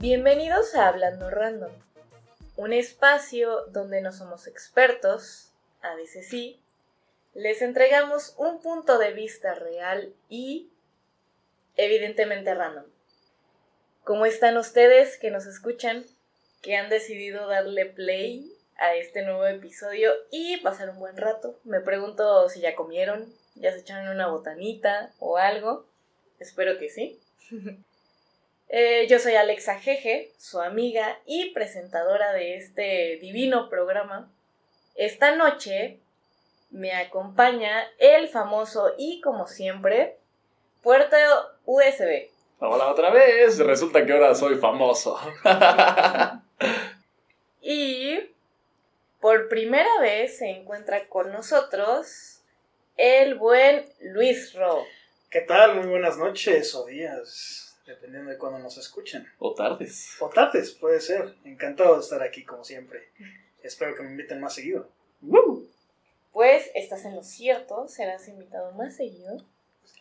Bienvenidos a Hablando Random, un espacio donde no somos expertos, a veces sí, les entregamos un punto de vista real y evidentemente random. ¿Cómo están ustedes que nos escuchan, que han decidido darle play a este nuevo episodio y pasar un buen rato? Me pregunto si ya comieron, ya se echaron una botanita o algo. Espero que sí. Eh, yo soy Alexa Jeje, su amiga y presentadora de este divino programa. Esta noche me acompaña el famoso y como siempre, puerto USB. Hola otra vez, resulta que ahora soy famoso. y por primera vez se encuentra con nosotros el buen Luis Ro. ¿Qué tal? Muy buenas noches o días dependiendo de cuándo nos escuchen. O tardes. O tardes, puede ser. Encantado de estar aquí como siempre. Espero que me inviten más seguido. Pues estás en lo cierto, serás invitado más seguido,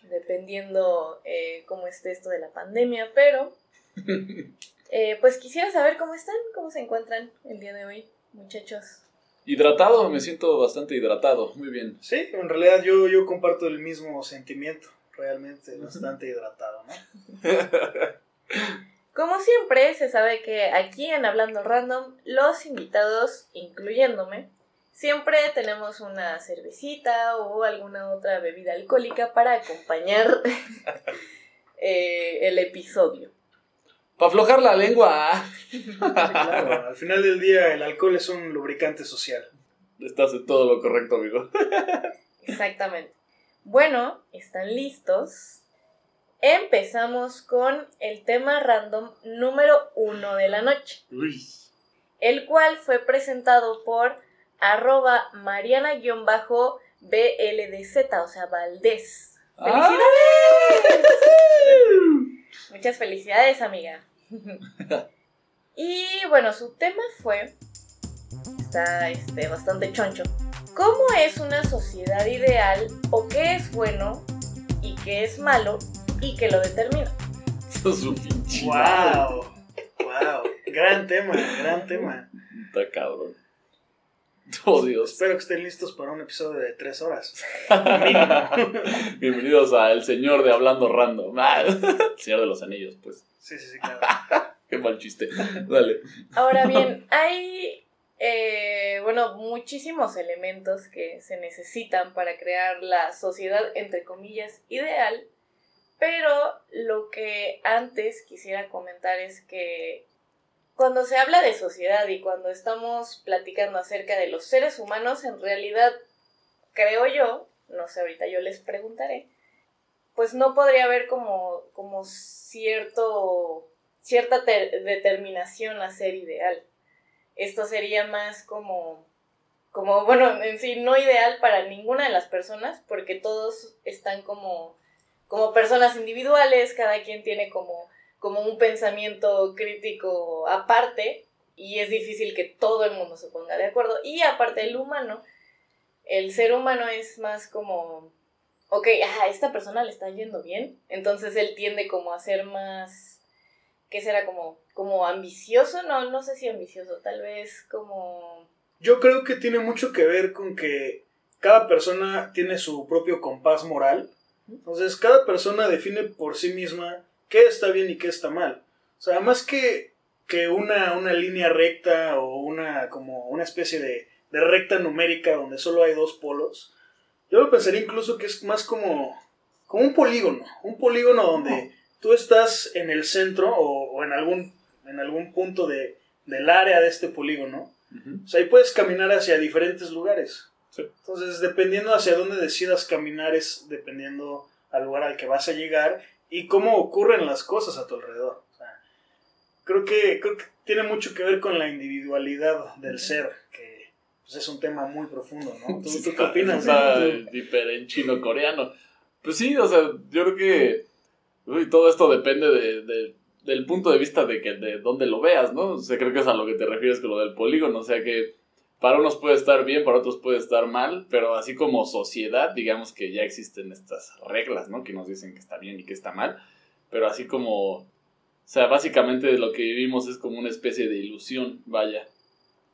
dependiendo eh, cómo esté esto de la pandemia, pero eh, pues quisiera saber cómo están, cómo se encuentran el día de hoy, muchachos. Hidratado, me siento bastante hidratado, muy bien. Sí, en realidad yo, yo comparto el mismo sentimiento realmente bastante hidratado, ¿no? Como siempre, se sabe que aquí en Hablando Random, los invitados, incluyéndome, siempre tenemos una cervecita o alguna otra bebida alcohólica para acompañar eh, el episodio. Para aflojar la lengua. claro, al final del día el alcohol es un lubricante social. Estás en todo lo correcto, amigo. Exactamente. Bueno, ¿están listos? Empezamos con el tema random número uno de la noche. El cual fue presentado por arroba mariana-bldz, o sea, Valdés. ¡Felicidades! Muchas felicidades, amiga. y bueno, su tema fue. Está este, bastante choncho. ¿Cómo es una sociedad ideal o qué es bueno y qué es malo y qué lo determina? Eso es un pinche. ¡Wow! ¡Wow! Gran tema, gran tema. Está cabrón. Oh, Dios. Espero que estén listos para un episodio de tres horas. Bienvenidos a El Señor de Hablando Random. Ah, Señor de los Anillos, pues. Sí, sí, sí, claro. Qué mal chiste. Dale. Ahora bien, hay eh, bueno, muchísimos elementos que se necesitan para crear la sociedad, entre comillas, ideal, pero lo que antes quisiera comentar es que cuando se habla de sociedad y cuando estamos platicando acerca de los seres humanos, en realidad, creo yo, no sé, ahorita yo les preguntaré, pues no podría haber como, como cierto, cierta determinación a ser ideal esto sería más como, como, bueno, en sí, no ideal para ninguna de las personas, porque todos están como, como personas individuales, cada quien tiene como, como un pensamiento crítico aparte, y es difícil que todo el mundo se ponga de acuerdo. Y aparte el humano, el ser humano es más como, ok, a esta persona le está yendo bien, entonces él tiende como a ser más, ¿qué será como como ambicioso, no, no sé si ambicioso, tal vez como... Yo creo que tiene mucho que ver con que cada persona tiene su propio compás moral. Entonces, cada persona define por sí misma qué está bien y qué está mal. O sea, más que, que una, una línea recta o una, como una especie de, de recta numérica donde solo hay dos polos, yo lo pensaría incluso que es más como, como un polígono. Un polígono donde tú estás en el centro o, o en algún en algún punto de, del área de este polígono. O sea, ahí puedes caminar hacia diferentes lugares. Entonces, dependiendo hacia dónde decidas caminar, es dependiendo al lugar al que vas a llegar y cómo ocurren las cosas a tu alrededor. O sea, creo, que, creo que tiene mucho que ver con la individualidad del ser, que pues, es un tema muy profundo, ¿no? ¿Tú, qué opinas? Está en chino-coreano. Pues sí, o sea, yo creo que todo esto depende de del punto de vista de que de dónde lo veas, ¿no? O sea, creo que es a lo que te refieres con lo del polígono, o sea que para unos puede estar bien, para otros puede estar mal, pero así como sociedad, digamos que ya existen estas reglas, ¿no? Que nos dicen que está bien y que está mal, pero así como O sea, básicamente lo que vivimos es como una especie de ilusión, vaya.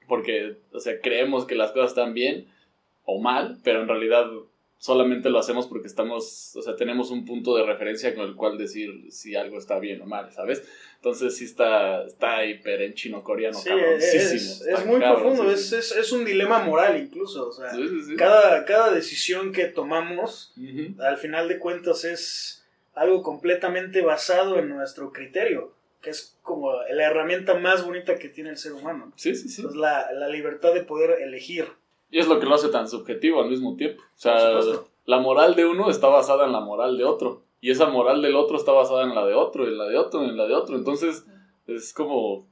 Porque, o sea, creemos que las cosas están bien o mal, pero en realidad solamente lo hacemos porque estamos, o sea, tenemos un punto de referencia con el cual decir si algo está bien o mal, ¿sabes? Entonces sí está, está hiper en chino-coreano, sí, Es, es muy profundo, es, es, es, un dilema moral incluso, o sea, cada, cada decisión que tomamos, al final de cuentas, es algo completamente basado en nuestro criterio, que es como la herramienta más bonita que tiene el ser humano. Sí, sí, sí. Es la, la libertad de poder elegir. Y es lo que lo hace tan subjetivo al mismo tiempo. O sea, la moral de uno está basada en la moral de otro. Y esa moral del otro está basada en la de otro, en la de otro, en la de otro. Entonces, es como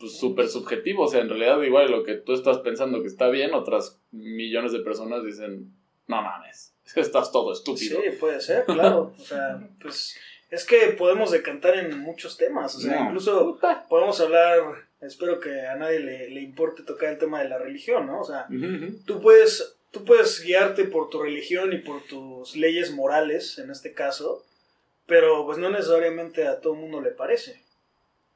pues, súper subjetivo. O sea, en realidad, igual lo que tú estás pensando que está bien, otras millones de personas dicen, no mames, estás todo estúpido. Sí, puede ser, claro. O sea, pues es que podemos decantar en muchos temas. O sea, incluso podemos hablar espero que a nadie le, importe tocar el tema de la religión, ¿no? O sea, tú puedes tú puedes guiarte por tu religión y por tus leyes morales, en este caso, pero pues no necesariamente a todo el mundo le parece.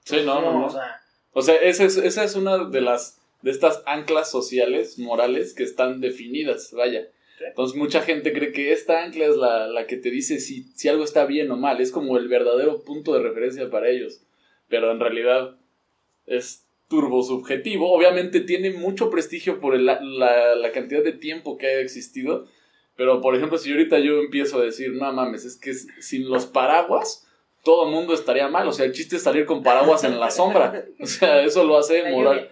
Sí, no, no, no. O sea, o sea esa, es, esa es una de las de estas anclas sociales, morales, que están definidas, vaya. Entonces mucha gente cree que esta ancla es la, la que te dice si, si algo está bien o mal, es como el verdadero punto de referencia para ellos. Pero en realidad es turbo subjetivo. Obviamente tiene mucho prestigio por la, la, cantidad de tiempo que ha existido. Pero, por ejemplo, si ahorita yo empiezo a decir, no mames, es que sin los paraguas, todo el mundo estaría mal. O sea, el chiste es salir con paraguas en la sombra. O sea, eso lo hace moral.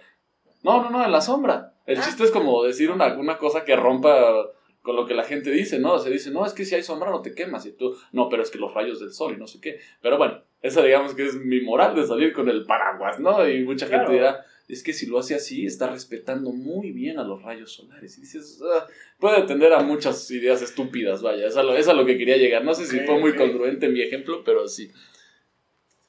No, no, no, en la sombra. El ah. chiste es como decir una, una cosa que rompa con lo que la gente dice, ¿no? Se dice, no, es que si hay sombra no te quemas. Y tú, no, pero es que los rayos del sol y no sé qué. Pero bueno, esa digamos que es mi moral de salir con el paraguas, ¿no? Y mucha gente dirá, es que si lo hace así, está respetando muy bien a los rayos solares. Y dices, ah, puede atender a muchas ideas estúpidas, vaya. Esa es a lo que quería llegar. No sé si fue muy congruente mi ejemplo, pero sí.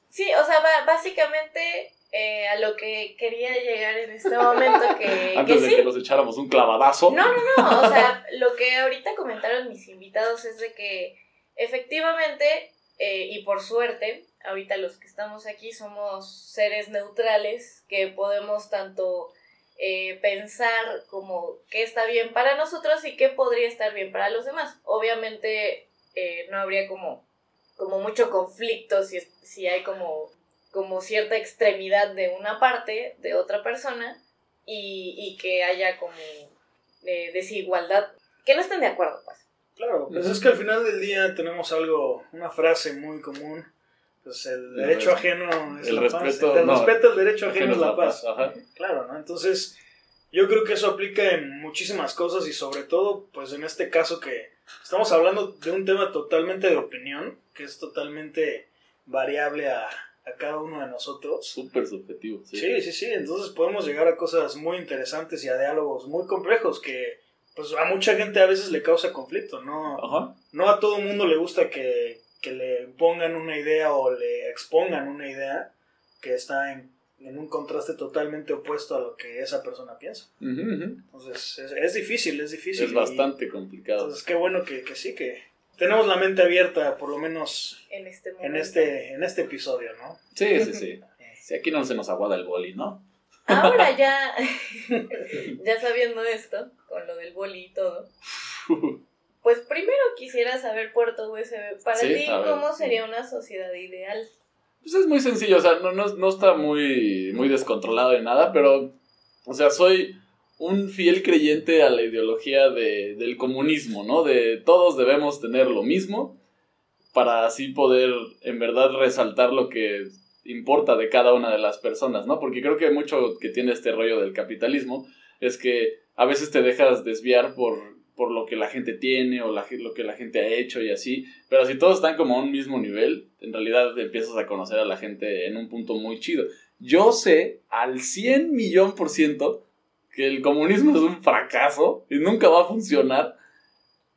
Sí, o sea, básicamente eh, a lo que quería llegar en este momento que... Antes de que nos echáramos un clavadazo. No, no, no, o sea, lo que ahorita comentaron mis invitados es de que efectivamente, eh, y por suerte, ahorita los que estamos aquí somos seres neutrales que podemos tanto eh, pensar como qué está bien para nosotros y qué podría estar bien para los demás. Obviamente no habría como, como mucho conflicto si, si hay como como cierta extremidad de una parte, de otra persona, y, que haya como eh, desigualdad, que no estén de acuerdo, pues. Claro, pues es que al final del día tenemos algo, una frase muy común, pues el derecho ajeno es el la respeto, paz. El respeto al derecho ajeno, es la paz. Claro, ¿no? Entonces, yo creo que eso aplica en muchísimas cosas y sobre todo, pues en este caso que estamos hablando de un tema totalmente de opinión, que es totalmente variable a, a cada uno de nosotros. Súper subjetivo, sí. Sí, sí, sí. Entonces podemos llegar a cosas muy interesantes y a diálogos muy complejos que pues a mucha gente a veces le causa conflicto, ¿no? No a todo mundo le gusta que, le pongan una idea o le expongan una idea que está en, un contraste totalmente opuesto a lo que esa persona piensa. Entonces es, difícil, es difícil. Es bastante complicado. Entonces qué bueno que, que sí, que, tenemos la mente abierta, por lo menos en este, en este, en este episodio, ¿no? Sí, sí, sí. sí. Aquí no se nos aguada el boli, ¿no? Ahora ya, ya sabiendo esto, del boli y todo, pues primero quisiera saber Puerto USB. Para ti, ¿cómo sería una sociedad ideal? Pues es muy sencillo, o sea, no, no, no está muy, muy descontrolado ni nada, pero, o sea, soy un fiel creyente a la ideología de, del comunismo, ¿no? De todos debemos tener lo mismo para así poder en verdad resaltar lo que importa de cada una de las personas, ¿no? Porque creo que mucho que tiene este rollo del capitalismo es que a veces te dejas desviar por, por lo que la gente tiene o lo que la gente ha hecho y así, pero si todos están como a un mismo nivel, en realidad empiezas a conocer a la gente en un punto muy chido. Yo sé al 100 millón por ciento que el comunismo es un fracaso y nunca va a funcionar.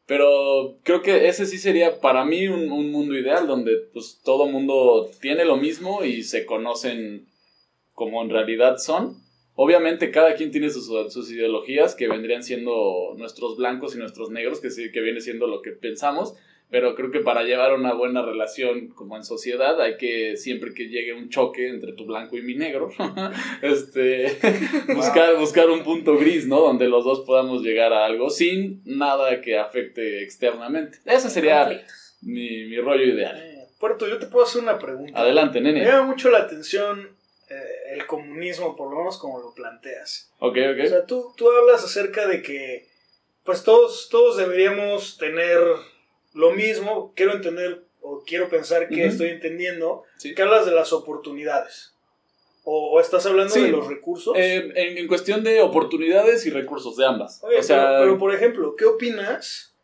Pero creo que ese sí sería para mí un, mundo ideal donde pues todo mundo tiene lo mismo y se conocen como en realidad son. Obviamente cada quien tiene sus, sus ideologías que vendrían siendo nuestros blancos y nuestros negros, que, sí, que viene siendo lo que pensamos. Pero creo que para llevar una buena relación como en sociedad hay que siempre que llegue un choque entre tu blanco y mi negro, este buscar buscar un punto gris, ¿no? Donde los dos podamos llegar a algo sin nada que afecte externamente. Ese sería mi, mi rollo ideal. Eh, Puerto, yo te puedo hacer una pregunta. Adelante, Me nene. llama mucho la atención eh, el comunismo, por lo menos como lo planteas. Ok, O ok. sea, tú, tú hablas acerca de que pues todos, todos deberíamos tener lo mismo. Quiero entender o quiero pensar que estoy entendiendo Sí. que hablas de las oportunidades. O, o estás hablando Sí. de los recursos. Eh, en, en cuestión de oportunidades y recursos de ambas. Oye, o sea, pero, pero, por ejemplo, ¿qué opinas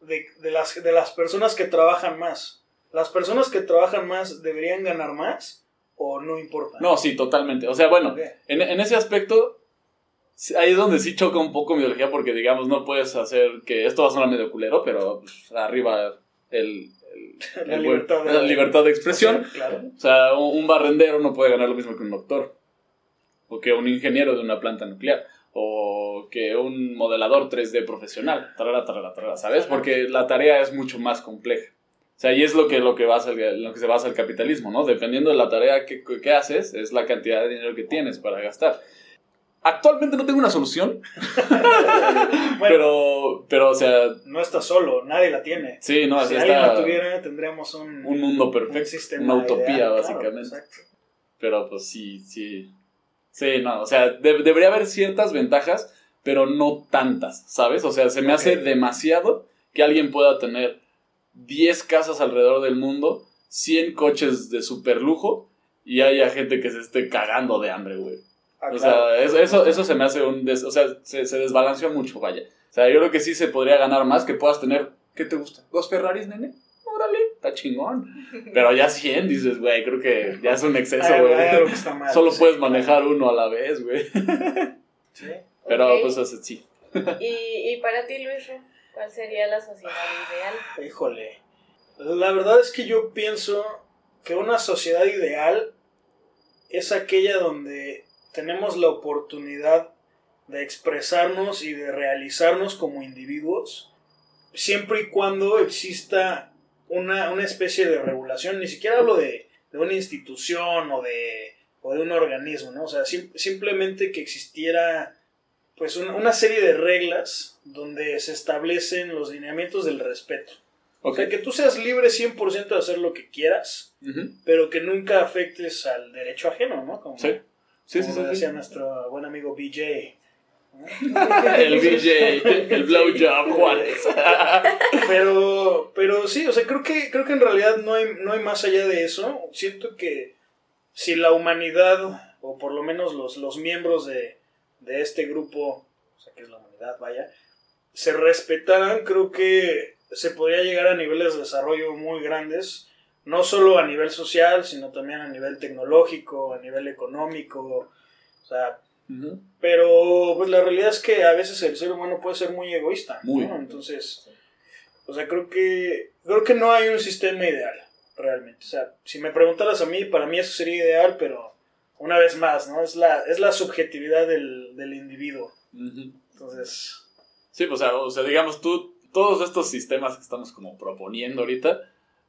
de, de las, de las personas que trabajan más? ¿Las personas que trabajan más deberían ganar más o no importa? no, sí, totalmente. O sea, bueno. En, en ese aspecto, ahí es donde sí choca un poco mi ideología, porque digamos, no puedes hacer que esto va a sonar medio culero, pero pues, arriba el, el- La el libertad buen- de- la libertad de expresión. Claro. O sea, un, un barrendero no puede ganar lo mismo que un doctor, o que un ingeniero de una planta nuclear, o que un modelador 3D profesional, tarara, tarara, tarara, ¿sabes? Porque la tarea es mucho más compleja. O sea, y es lo que, lo que, basa el- lo que se basa el capitalismo, ¿no? Dependiendo de la tarea que, que haces, es la cantidad de dinero que tienes para gastar. Actualmente no tengo una solución, Bueno, pero, pero, o sea, no está solo, nadie la tiene. sí, no, si así alguien está la tuviera, tendríamos un, un mundo un perfecto, sistema una utopía, ideal, claro, básicamente. exacto. Pero pues sí, sí. Sí, no, o sea, de- debería haber ciertas ventajas, pero no tantas, ¿sabes? O sea, se me hace demasiado que alguien pueda tener 10 casas alrededor del mundo, 100 coches de super lujo y haya gente que se esté cagando de hambre, güey. Ah, O claro. sea, eso, eso, eso se me hace un... des- o sea, se, se desbalanceó mucho, vaya. O sea, yo creo que sí se podría ganar más que puedas tener... ¿Qué te gusta? ¿Dos Ferraris, nene? Órale, está chingón. Pero ya 100, dices, güey, creo que ya es un exceso, güey. Solo sí, puedes claro. manejar uno a la vez, güey. Sí. Pero Ok. pues así, sí. ¿Y, y para ti, Luis, Ro, ¿cuál sería la sociedad ideal? Híjole. La verdad es que yo pienso que una sociedad ideal es aquella donde tenemos la oportunidad de expresarnos y de realizarnos como individuos, siempre y cuando exista una, una especie de regulación. Ni siquiera hablo de, de una institución o de, o de un organismo, ¿no? O sea, sim- simplemente que existiera pues una, una serie de reglas donde se establecen los lineamientos del respeto. O Ok. sea, que tú seas libre 100% de hacer lo que quieras, pero que nunca afectes al derecho ajeno, ¿no? Como, Sí. Sí, sí, como sí, decía sí. nuestro buen amigo BJ. El BJ, el blowjob Juárez. Pero, pero sí, o sea, creo que, creo que en realidad no hay, no hay más allá de eso. Siento que si la humanidad, o por lo menos los, los miembros de, de este grupo, o sea, que es la humanidad, vaya, se respetaran, creo que se podría llegar a niveles de desarrollo muy grandes, no solo a nivel social, sino también a nivel tecnológico, a nivel económico, o sea, pero pues la realidad es que a veces el ser humano puede ser muy egoísta, Muy. ¿no? Entonces, o sea, creo que creo que no hay un sistema ideal realmente. O sea, si me preguntaras a mí, para mí eso sería ideal, pero una vez más, ¿no? Es la es la subjetividad del, del individuo. Entonces, Sí, pues, o sea, o sea, digamos, tú, todos estos sistemas que estamos como proponiendo ahorita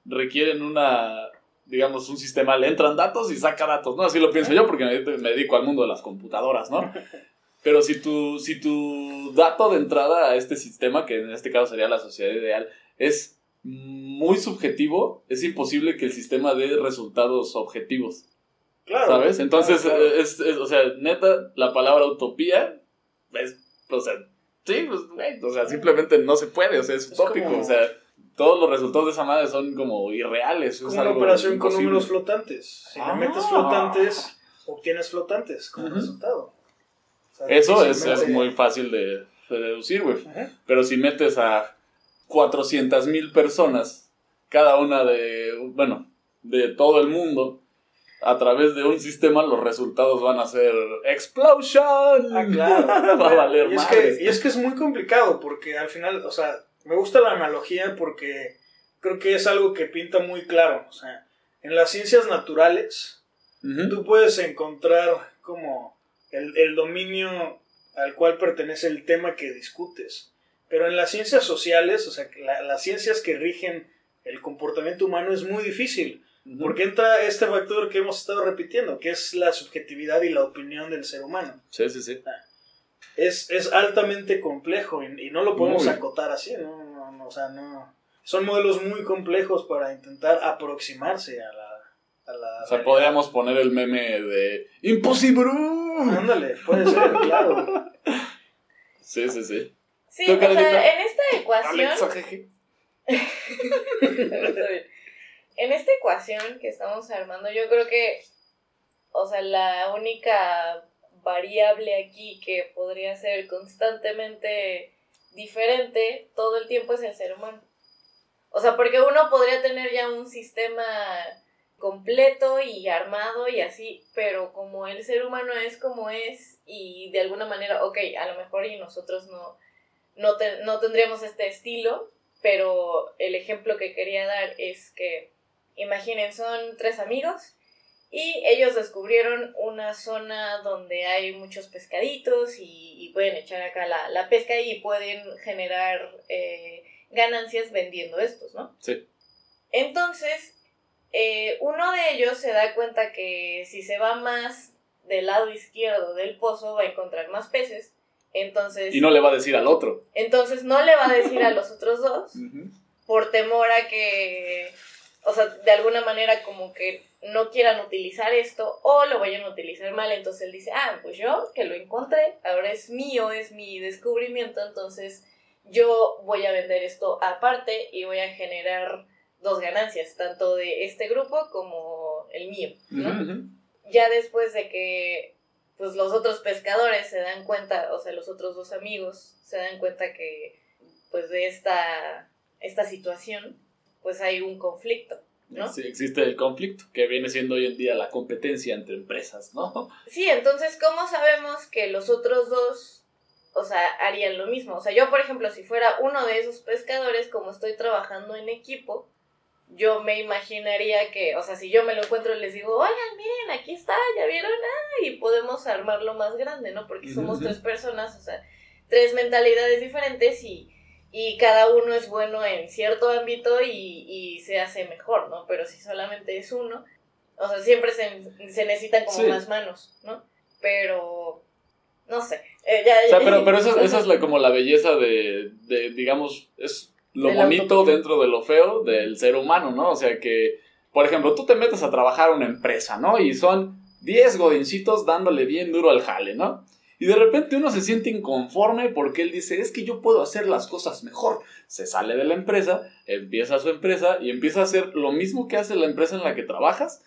requieren una, digamos, un sistema, le entran datos y saca datos, ¿no? Así lo pienso yo porque me, me dedico al mundo de las computadoras, ¿no? Pero si tu, si tu dato de entrada a este sistema, que en este caso sería la sociedad ideal, es muy subjetivo, es imposible que el sistema dé resultados objetivos. Claro. ¿Sabes? Entonces, claro, claro. Es, es- o sea, neta, la palabra utopía es, o sea, sí, pues, güey, o sea, simplemente no se puede, o sea, es utópico, como- o sea, todos los resultados de esa madre son como irreales. es es como una operación con números flotantes. Si Ah. le metes flotantes, obtienes flotantes como resultado. O sea, Eso es, es muy fácil de, de deducir, güey. Pero si metes a 400 mil personas, cada una de, bueno, de todo el mundo, a través de un sistema, los resultados van a ser ¡Explosion! Ah, claro. Va a valer y es, que, y es que es muy complicado porque al final, o sea, me gusta la analogía porque creo que es algo que pinta muy claro. O sea, en las ciencias naturales tú puedes encontrar como el, el dominio al cual pertenece el tema que discutes. Pero en las ciencias sociales, o sea, la- las ciencias que rigen el comportamiento humano es muy difícil. Porque entra este factor que hemos estado repitiendo, que es la subjetividad y la opinión del ser humano. Sí, sí, sí. Es, es altamente complejo y, no lo podemos acotar así, ¿no? O sea, no. Son modelos muy complejos para intentar aproximarse a la. A la o sea, podríamos poner el meme de. ¡Imposible! Ándale, puede ser, claro. Sí, sí, sí. Sí, o sea, en esta ecuación. en esta ecuación que estamos armando, yo creo que, o sea, la única variable aquí que podría ser constantemente diferente todo el tiempo es el ser humano. O sea, porque uno podría tener ya un sistema completo y armado y así, pero como el ser humano es como es y de alguna manera, ok, a lo mejor y nosotros no, no, no tendríamos este estilo, pero el ejemplo que quería dar es que, imaginen, son tres amigos y ellos descubrieron una zona donde hay muchos pescaditos y, pueden echar acá la, pesca y pueden generar eh, ganancias vendiendo estos, ¿no? Sí. Entonces, eh, uno de ellos se da cuenta que si se va más del lado izquierdo del pozo va a encontrar más peces. Entonces. Y no le va a decir al otro. Entonces no le va a decir a los otros dos. Por temor a que. O sea, de alguna manera como que no quieran utilizar esto o lo vayan a utilizar mal. Entonces él dice, ah, pues yo que lo encontré, ahora es mío, es mi descubrimiento, entonces yo voy a vender esto aparte y voy a generar dos ganancias, tanto de este grupo como el mío, Ya después de que pues los otros pescadores se dan cuenta, o sea, los otros dos amigos se dan cuenta que pues de esta, esta situación pues hay un conflicto. ¿no? Sí, existe el conflicto, que viene siendo hoy en día la competencia entre empresas, ¿no? Sí, entonces, ¿cómo sabemos que los otros dos, o sea, harían lo mismo? O sea, yo, por ejemplo, si fuera uno de esos pescadores, como estoy trabajando en equipo, yo me imaginaría que, o sea, si yo me lo encuentro y les digo, oigan, miren, aquí está, ya vieron, ah, y podemos armarlo más grande, ¿no? Porque somos tres personas, o sea, tres mentalidades diferentes y y cada uno es bueno en cierto ámbito y, y, se hace mejor, ¿no? Pero si solamente es uno, o sea, siempre se, se necesitan como más manos, ¿no? Pero, no sé. Eh, o sea, pero, pero esa, esa es la, como la belleza de, de digamos, es lo bonito dentro de lo feo del ser humano, ¿no? O sea que, por ejemplo, tú te metes a trabajar a una empresa, ¿no? Y son 10 godincitos dándole bien duro al jale, ¿no? Y de repente uno se siente inconforme porque él dice, es que yo puedo hacer las cosas mejor. Se sale de la empresa, empieza su empresa y empieza a hacer lo mismo que hace la empresa en la que trabajas,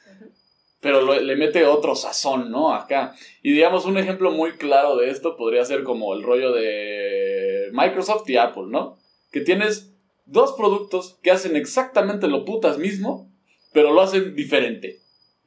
pero le mete otro sazón, ¿no? Acá. Y digamos, un ejemplo muy claro de esto podría ser como el rollo de Microsoft y Apple, ¿no? Que tienes dos productos que hacen exactamente lo putas mismo, pero lo hacen diferente.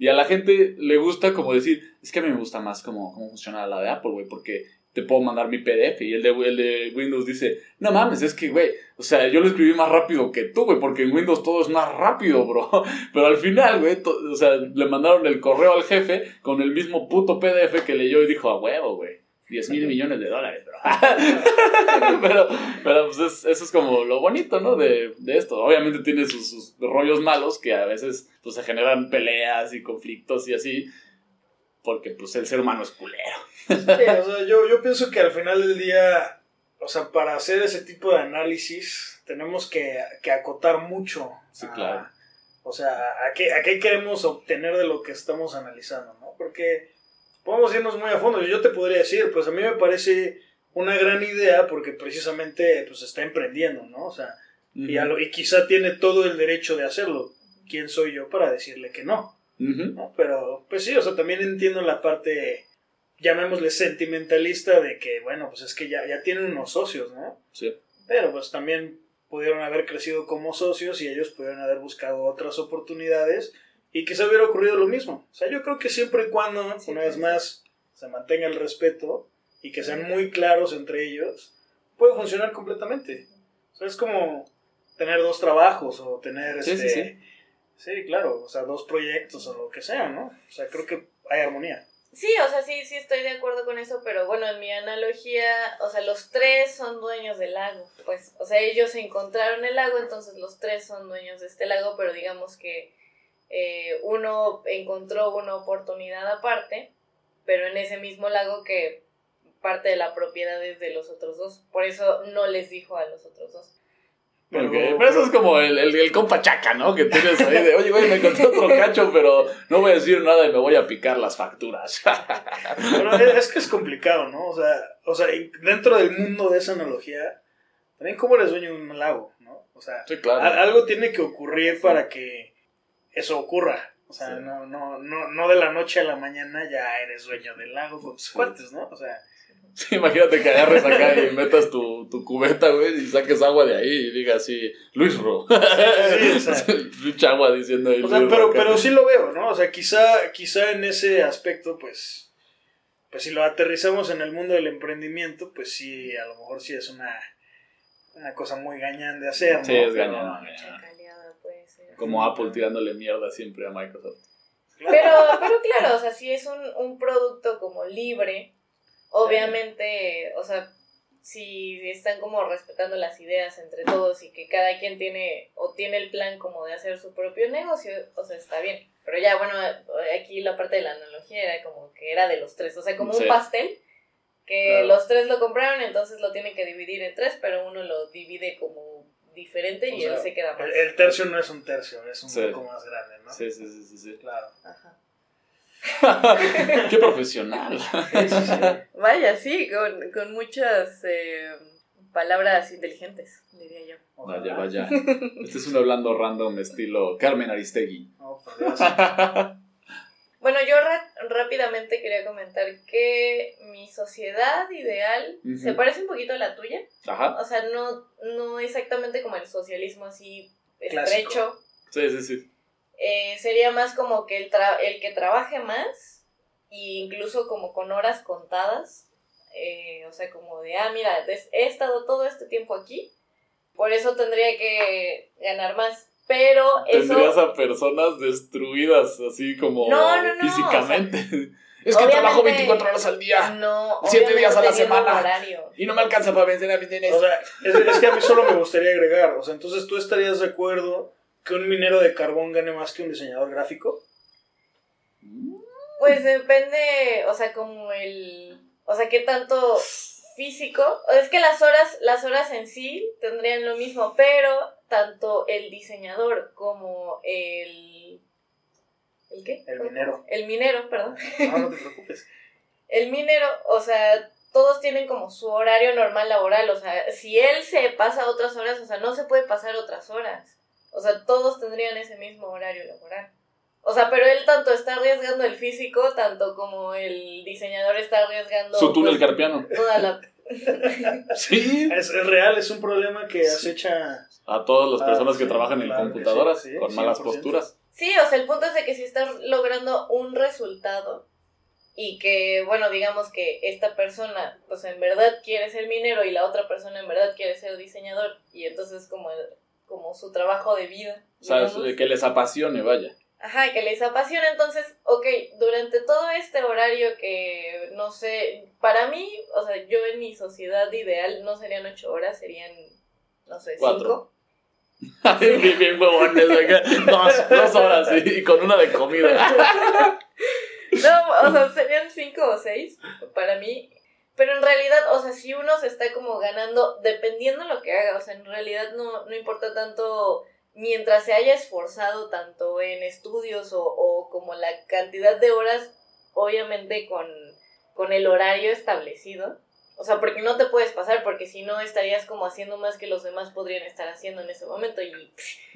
Y a la gente le gusta como decir, es que a mí me gusta más cómo, cómo funciona la de Apple, güey, porque te puedo mandar mi PDF. Y el de, el de Windows dice, no mames, es que, güey, o sea, yo lo escribí más rápido que tú, güey, porque en Windows todo es más rápido, bro. Pero al final, güey, o sea, le mandaron el correo al jefe con el mismo puto PDF que leyó y dijo, a huevo, güey. 10 mil millones de dólares, bro. pero, pero pues eso es como lo bonito, ¿no? De, de esto. Obviamente tiene sus, sus, rollos malos que a veces pues, se generan peleas y conflictos y así porque pues el ser humano es culero. Sí, o sea, yo, yo pienso que al final del día, o sea, para hacer ese tipo de análisis tenemos que, que acotar mucho. Sí, claro. o sea, ¿a qué, ¿a qué queremos obtener de lo que estamos analizando, no? Porque podemos irnos muy a fondo. Yo te podría decir, pues a mí me parece una gran idea porque precisamente pues está emprendiendo, ¿no? O sea, y, y quizá tiene todo el derecho de hacerlo. ¿Quién soy yo para decirle que no? Pero, pues sí, o sea, también entiendo la parte, llamémosle sentimentalista, de que, bueno, pues es que ya, ya tienen unos socios, ¿no? Sí. Pero pues también pudieron haber crecido como socios y ellos pudieron haber buscado otras oportunidades y que se hubiera ocurrido lo mismo. O sea, yo creo que siempre y cuando, una vez más, se mantenga el respeto y que sean muy claros entre ellos, puede funcionar completamente. O sea, es como tener dos trabajos o tener este, Sí, claro, o sea, dos proyectos o lo que sea, ¿no? O sea, creo que hay armonía. Sí, o sea, sí, sí estoy de acuerdo con eso, pero bueno, en mi analogía, o sea, los tres son dueños del lago, pues, o sea, ellos encontraron el lago, entonces los tres son dueños de este lago, pero digamos que eh, uno encontró una oportunidad aparte, pero en ese mismo lago que parte de la propiedad es de los otros dos, por eso no les dijo a los otros dos. Pero, pero eso es como el, el, el, compa chaca, ¿no? Que tienes ahí de, oye, güey, me encontré otro cacho, pero no voy a decir nada y me voy a picar las facturas. Pero es que es complicado, ¿no? O sea, o sea, dentro del mundo de esa analogía, también cómo eres dueño de un lago, ¿no? O sea, sí, claro. algo tiene que ocurrir para que eso ocurra. O sea, sí. no, no, no, no de la noche a la mañana ya eres dueño del lago con tus cuates, ¿no? O sea, Sí, imagínate que agarres acá y metas tu, tu cubeta, güey, y saques agua de ahí y digas así, Luis Ro. Sí, o sea, Luis Agua diciendo ahí. o sea, Luis pero, Ro, pero sí lo veo, ¿no? O sea, quizá, quizá en ese aspecto, pues, pues si lo aterrizamos en el mundo del emprendimiento, pues sí, a lo mejor sí es una, una cosa muy gañán de hacer, ¿no? Sí, es gañán. Como Apple tirándole mierda siempre a Microsoft. Pero, pero claro, o sea, si es un, un producto como libre, obviamente, o sea, si están como respetando las ideas entre todos y que cada quien tiene o tiene el plan como de hacer su propio negocio, o sea, está bien. Pero ya, bueno, aquí la parte de la analogía era como que era de los tres, o sea, como Sí. un pastel que Claro. los tres lo compraron, entonces lo tienen que dividir en tres, pero uno lo divide como diferente y sea, él se queda más. El, el tercio no es un tercio, es un Sí. poco más grande, ¿no? Sí, sí, sí, sí. sí. Claro. Ajá. Qué profesional. Sí, sí, sí. Vaya, sí, con, con muchas eh, palabras inteligentes, diría yo. Vaya, vaya. Este es un hablando random estilo Carmen Aristegui. No, por Dios. Bueno, yo rápidamente quería comentar que mi sociedad ideal se parece un poquito a la tuya. Ajá. O sea, no, no exactamente como el socialismo así Clásico. estrecho. Sí, sí, sí. Eh, sería más como que el, tra- el que trabaje más, e incluso como con horas contadas. Eh, o sea, como de, ah, mira, he estado todo este tiempo aquí, por eso tendría que ganar más. Pero Tendrías eso... a personas destruidas así como No, no, no, físicamente. es que obviamente- trabajo 24 horas al día No, Siete obviamente días a la semana. horario. y no me alcanza para vencer a mis nenes. O sea, es, es que a mí solo me gustaría agregar, o sea, entonces tú estarías de acuerdo que un minero de carbón gane más que un diseñador gráfico? Pues depende, o sea, como el, o sea, qué tanto físico, es que las horas, las horas en sí tendrían lo mismo, pero tanto el diseñador como el, ¿el qué? El minero. El minero, perdón. No, no te preocupes. El minero, o sea, todos tienen como su horario normal laboral, o sea, si él se pasa otras horas, o sea, no se puede pasar otras horas. O sea, todos tendrían ese mismo horario laboral. O sea, pero él tanto está arriesgando el físico, tanto como el diseñador está arriesgando Su túnel pues, carpiano. toda la Sí. Es, es real, es un problema que acecha... A todas las Ah, personas que sí, trabajan en claro computadoras sí, sí, con malas 100%. posturas. Sí, o sea, el punto es de que si estás logrando un resultado y que, bueno, digamos que esta persona, pues en verdad quiere ser minero y la otra persona en verdad quiere ser diseñador y entonces como, como su trabajo de vida. ¿Sabes? digamos. Que les apasione, vaya. Ajá, que les apasiona. Entonces, ok, durante todo este horario que, no sé, para mí, o sea, yo en mi sociedad ideal no serían ocho horas, serían, no sé, Cuatro. cinco. Bien, bien huevones. Dos, dos horas sí, y con una de comida. No, o sea, serían cinco o seis para mí. Pero en realidad, o sea, si uno se está como ganando, dependiendo lo que haga, o sea, en realidad no, no importa tanto mientras se haya esforzado tanto en estudios o, o como la cantidad de horas, obviamente con, con el horario establecido. O sea, porque no te puedes pasar, porque si no estarías como haciendo más que los demás podrían estar haciendo en ese momento y...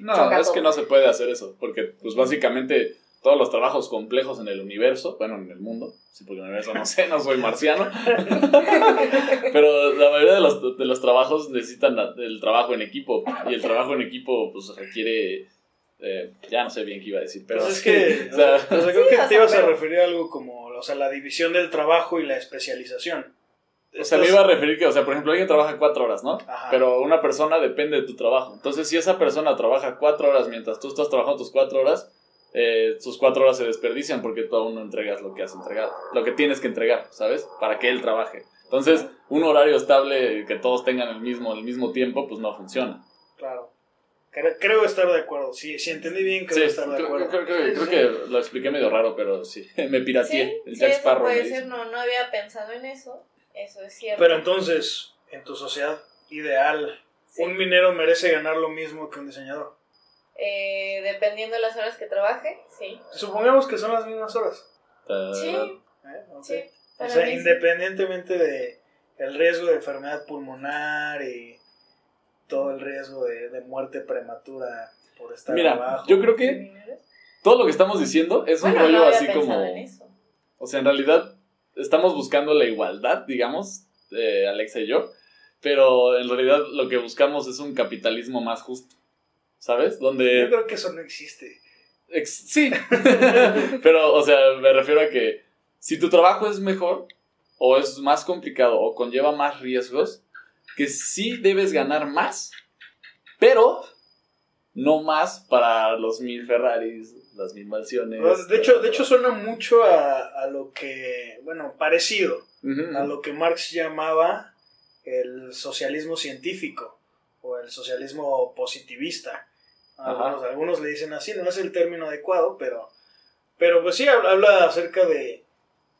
No, es todo. que no se puede hacer eso, porque pues básicamente todos los trabajos complejos en el universo, bueno, en el mundo, sí, porque en el universo no sé, no soy marciano, pero la mayoría de los, de los trabajos necesitan la- el trabajo en equipo, y el trabajo en equipo pues requiere, eh, ya no sé bien qué iba a decir, pero Pues es que, o sea, o sea, creo Sí, que te ibas a referir a algo como, o sea, la división del trabajo y la especialización. o sea, me iba a referir que, o sea, por ejemplo, alguien trabaja cuatro horas, ¿no? Ajá. Pero una persona depende de tu trabajo. Entonces, si esa persona trabaja cuatro horas mientras tú estás trabajando tus cuatro horas, eh, sus cuatro horas se desperdician porque tú aún no entregas lo que has entregado, lo que tienes que entregar, ¿sabes? Para que él trabaje. Entonces, un horario estable que todos tengan el mismo, el mismo tiempo, pues no funciona. Claro. Creo, creo estar de acuerdo. Si, si entendí bien, creo Sí, estar de creo, acuerdo. creo- creo- creo que lo expliqué medio raro, pero sí, me pirateé. Sí, el sí, Jack eso Sparrow puede ser, no, no había pensado en eso, eso es cierto. Pero entonces, en tu sociedad ideal, Sí. un minero merece ganar lo mismo que un diseñador. Eh, dependiendo de las horas que trabaje, sí. Supongamos que son las mismas horas. Sí, ¿eh? Sí. O sea, mí sí. independientemente de el riesgo de enfermedad pulmonar y todo el riesgo de, de muerte prematura por estar Mira, abajo. yo creo que todo lo que estamos diciendo es un Bueno, rollo no así como... en eso. O sea, en realidad estamos buscando la igualdad, digamos, eh, Alexa y yo, pero en realidad lo que buscamos es un capitalismo más justo, ¿sabes? Yo Donde... creo que eso no existe. ex- sí, pero, o sea, me refiero a que si tu trabajo es mejor, o es más complicado, o conlleva más riesgos, que sí debes ganar más, pero no más para los mil Ferraris, las mil mansiones. De hecho, de hecho suena mucho a, a lo que, bueno, parecido a lo que Marx llamaba el socialismo científico o el socialismo positivista. Algunos, algunos le dicen así, no es el término adecuado, pero, pero pues sí habla, acerca de,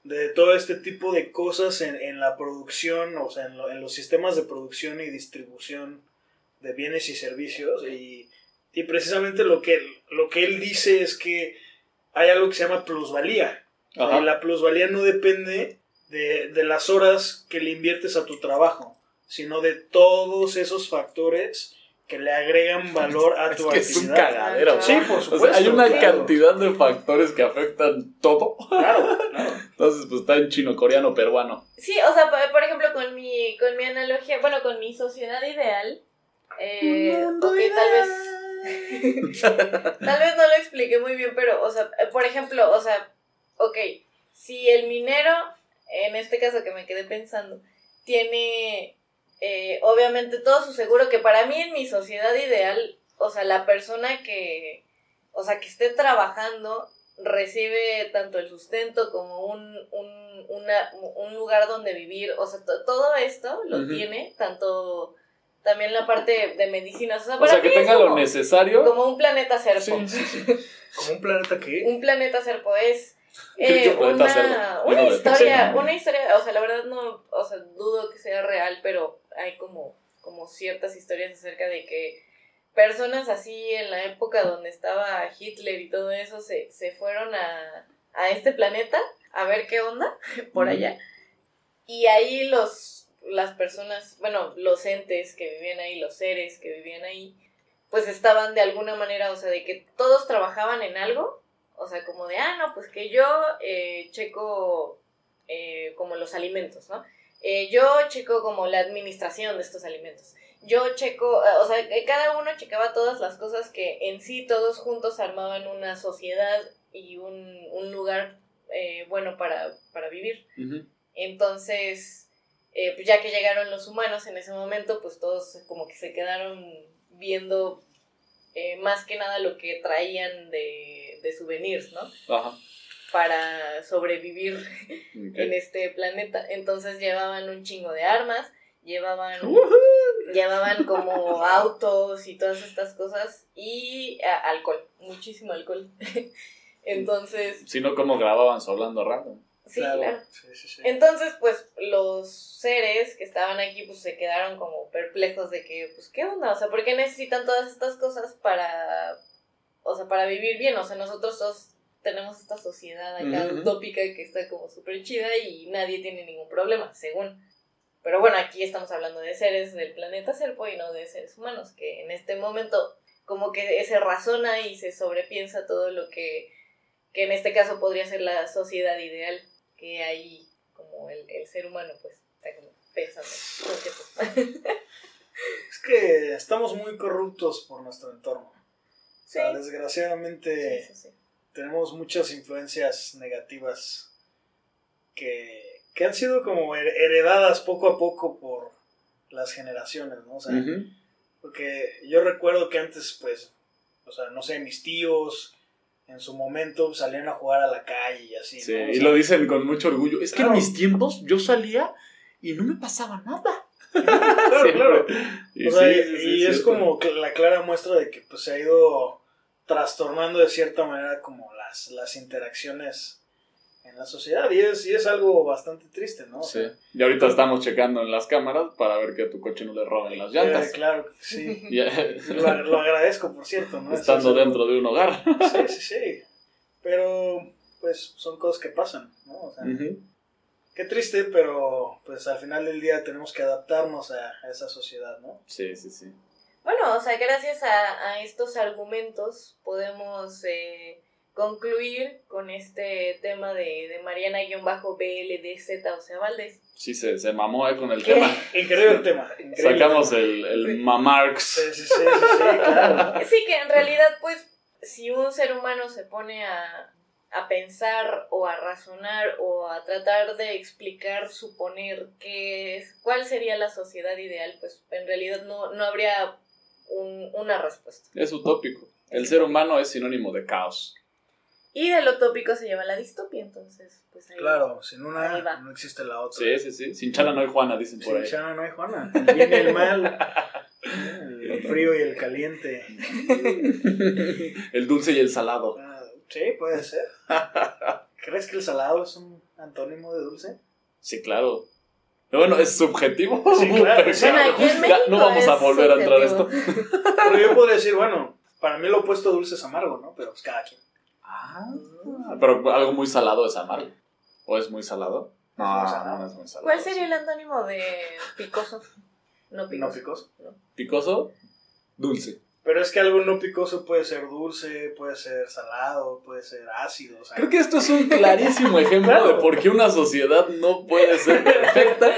de todo este tipo de cosas en, en la producción, o sea, en, lo- en los sistemas de producción y distribución de bienes y servicios. Y, y precisamente lo que, lo que él dice es que hay algo que se llama plusvalía. O sea, Ajá. y la plusvalía no depende de, de las horas que le inviertes a tu trabajo, sino de todos esos factores que le agregan valor a Es tu que es un cagadero. Sí, por O supuesto. sea, hay una claro. cantidad de factores que afectan todo. Claro, claro. Entonces, pues está en chino, coreano, peruano. Sí, o sea, por, ejemplo, con mi, con mi analogía, bueno, con mi sociedad ideal, eh, ok, tal vez, tal vez no lo expliqué muy bien, pero, o sea, eh, por ejemplo, o sea, ok, si el minero, en este caso que me quedé pensando, tiene, eh, obviamente, todo su seguro, que para mí en mi sociedad ideal, o sea, la persona que, o sea, que esté trabajando recibe tanto el sustento como un, un, una- un lugar donde vivir, o sea, to- todo esto lo tiene, tanto también la parte de medicinas, o sea, O para sea, que tenga lo como, necesario. como un planeta serpo. Sí, sí, sí. Como un planeta que... Un planeta serpo es eh, una, una historia, una historia, o sea, la verdad no, o sea, dudo que sea real, pero hay como, como ciertas historias acerca de que personas así en la época donde estaba Hitler y todo eso se, se fueron a, a este planeta a ver qué onda por allá. Y ahí los, las personas, bueno, los entes que vivían ahí, los seres que vivían ahí, pues estaban de alguna manera, o sea, de que todos trabajaban en algo, o sea, como de, ah, no, pues que yo eh, checo eh, como los alimentos, ¿no? Eh, yo checo como la administración de estos alimentos. Yo checo, eh, o sea, que cada uno checaba todas las cosas que en sí todos juntos armaban una sociedad y un, un lugar bueno para, para vivir. Entonces, pues ya que llegaron los humanos en ese momento, pues todos como que se quedaron viendo eh, más que nada lo que traían de, de souvenirs, ¿no? Ajá. Para sobrevivir en este planeta. Entonces llevaban un chingo de armas, llevaban, llevaban como autos y todas estas cosas y a- alcohol, muchísimo alcohol. Entonces, Si no, ¿cómo grababan hablando raro? Sí, claro. Sí, sí, sí. Entonces, pues, los seres que estaban aquí, pues, se quedaron como perplejos de que, pues, ¿qué onda? O sea, ¿por qué necesitan todas estas cosas para, o sea, para vivir bien? O sea, nosotros todos tenemos esta sociedad acá utópica que está como súper chida y nadie tiene ningún problema, según. Pero bueno, aquí estamos hablando de seres del planeta Serpo y no de seres humanos, que en este momento como que se razona y se sobrepiensa todo lo que, que en este caso podría ser la sociedad ideal, que ahí como el, el ser humano pues está como pensando. Es que estamos muy corruptos por nuestro entorno. O sea, sí, desgraciadamente sí, sí. tenemos muchas influencias negativas que, que han sido como her- heredadas poco a poco por las generaciones, ¿no? O sea, porque yo recuerdo que antes, pues, o sea, no sé, mis tíos en su momento salían a jugar a la calle y así. Sí, y sea, lo dicen con mucho orgullo. Es que en mis tiempos yo salía y no me pasaba nada. Claro, claro. Y O sea, sí, y, sí, sí, y es como la clara muestra de que pues, se ha ido trastornando de cierta manera como las, las interacciones en la sociedad y es, y es algo bastante triste, ¿no? Sí. Y ahorita estamos checando en las cámaras para ver que a tu coche no le roben las eh, llantas. claro, que sí. Lo, lo agradezco, por cierto, ¿no? Estando dentro de un hogar. Sí, sí, sí. Pero, pues, son cosas que pasan, ¿no? O sea, qué triste, pero, pues, al final del día tenemos que adaptarnos a, a esa sociedad, ¿no? Sí, sí, sí. Bueno, o sea, gracias a, a estos argumentos podemos eh, concluir con este tema de, de Mariana-BLDZ, o sea, Valdés. Sí, se, se mamó eh, con el ¿Qué? tema. Increíble tema. Increíble Sacamos tema. el, el Sí. Mamarx. Sí, sí, sí, sí, sí, claro. Sí, que en realidad, pues, si un ser humano se pone a, a pensar o a razonar o a tratar de explicar, suponer qué es, cuál sería la sociedad ideal, pues en realidad no, no habría un- una respuesta. Es utópico. El ser humano es sinónimo de caos. Y del utópico se lleva la distopia, entonces, pues ahí. Claro, sin Ahí una va. no existe la otra. Sí, sí, sí. Sin chana no hay Juana, dicen por Sin ahí. Chana no hay Juana. El bien y el mal. El frío y el caliente. El dulce y el salado. Ah, Sí, puede ser. ¿Crees que el salado es un antónimo de dulce? Sí, claro. Pero bueno, es subjetivo. Sí, claro. Pero ya no vamos a volver a entrar a esto. Pero yo podría decir, bueno, para mí lo opuesto dulce es amargo, ¿no? Pero pues cada quien. Ah, pero algo muy salado es amargo. ¿O es muy salado? Muy salado. no es muy salado. ¿Cuál sería el antónimo de picoso? No No picoso. picoso. ¿Picoso? Dulce. Pero es que algo no picoso puede ser dulce, puede ser salado, puede ser ácido. O sea, Creo que esto es un clarísimo ejemplo Claro. de por qué una sociedad no puede ser perfecta,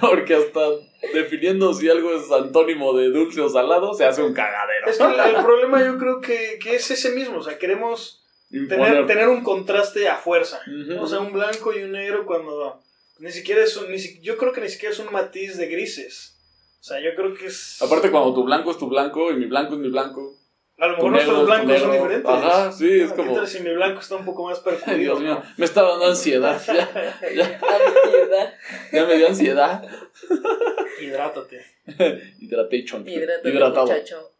porque hasta definiendo si algo es antónimo de dulce o salado, se hace un cagadero. Es que el, el problema yo creo que, que es ese mismo. O sea, queremos tener, tener un contraste a fuerza. O sea, un blanco y un negro cuando ni siquiera es un, ni si- yo creo que ni siquiera es un matiz de grises. O sea, yo creo que es Aparte, cuando tu blanco es tu blanco y mi blanco es mi blanco. a lo mejor nuestros blancos son diferentes. Ajá, sí, es Ah, como- ¿Qué tal si mi blanco está un poco más percudido? Dios mío, me está dando ansiedad. Ya, ya, Ansiedad. ya me dio ansiedad. Hidrátate. Hydration. Hidrátate, Hidratado. muchacho.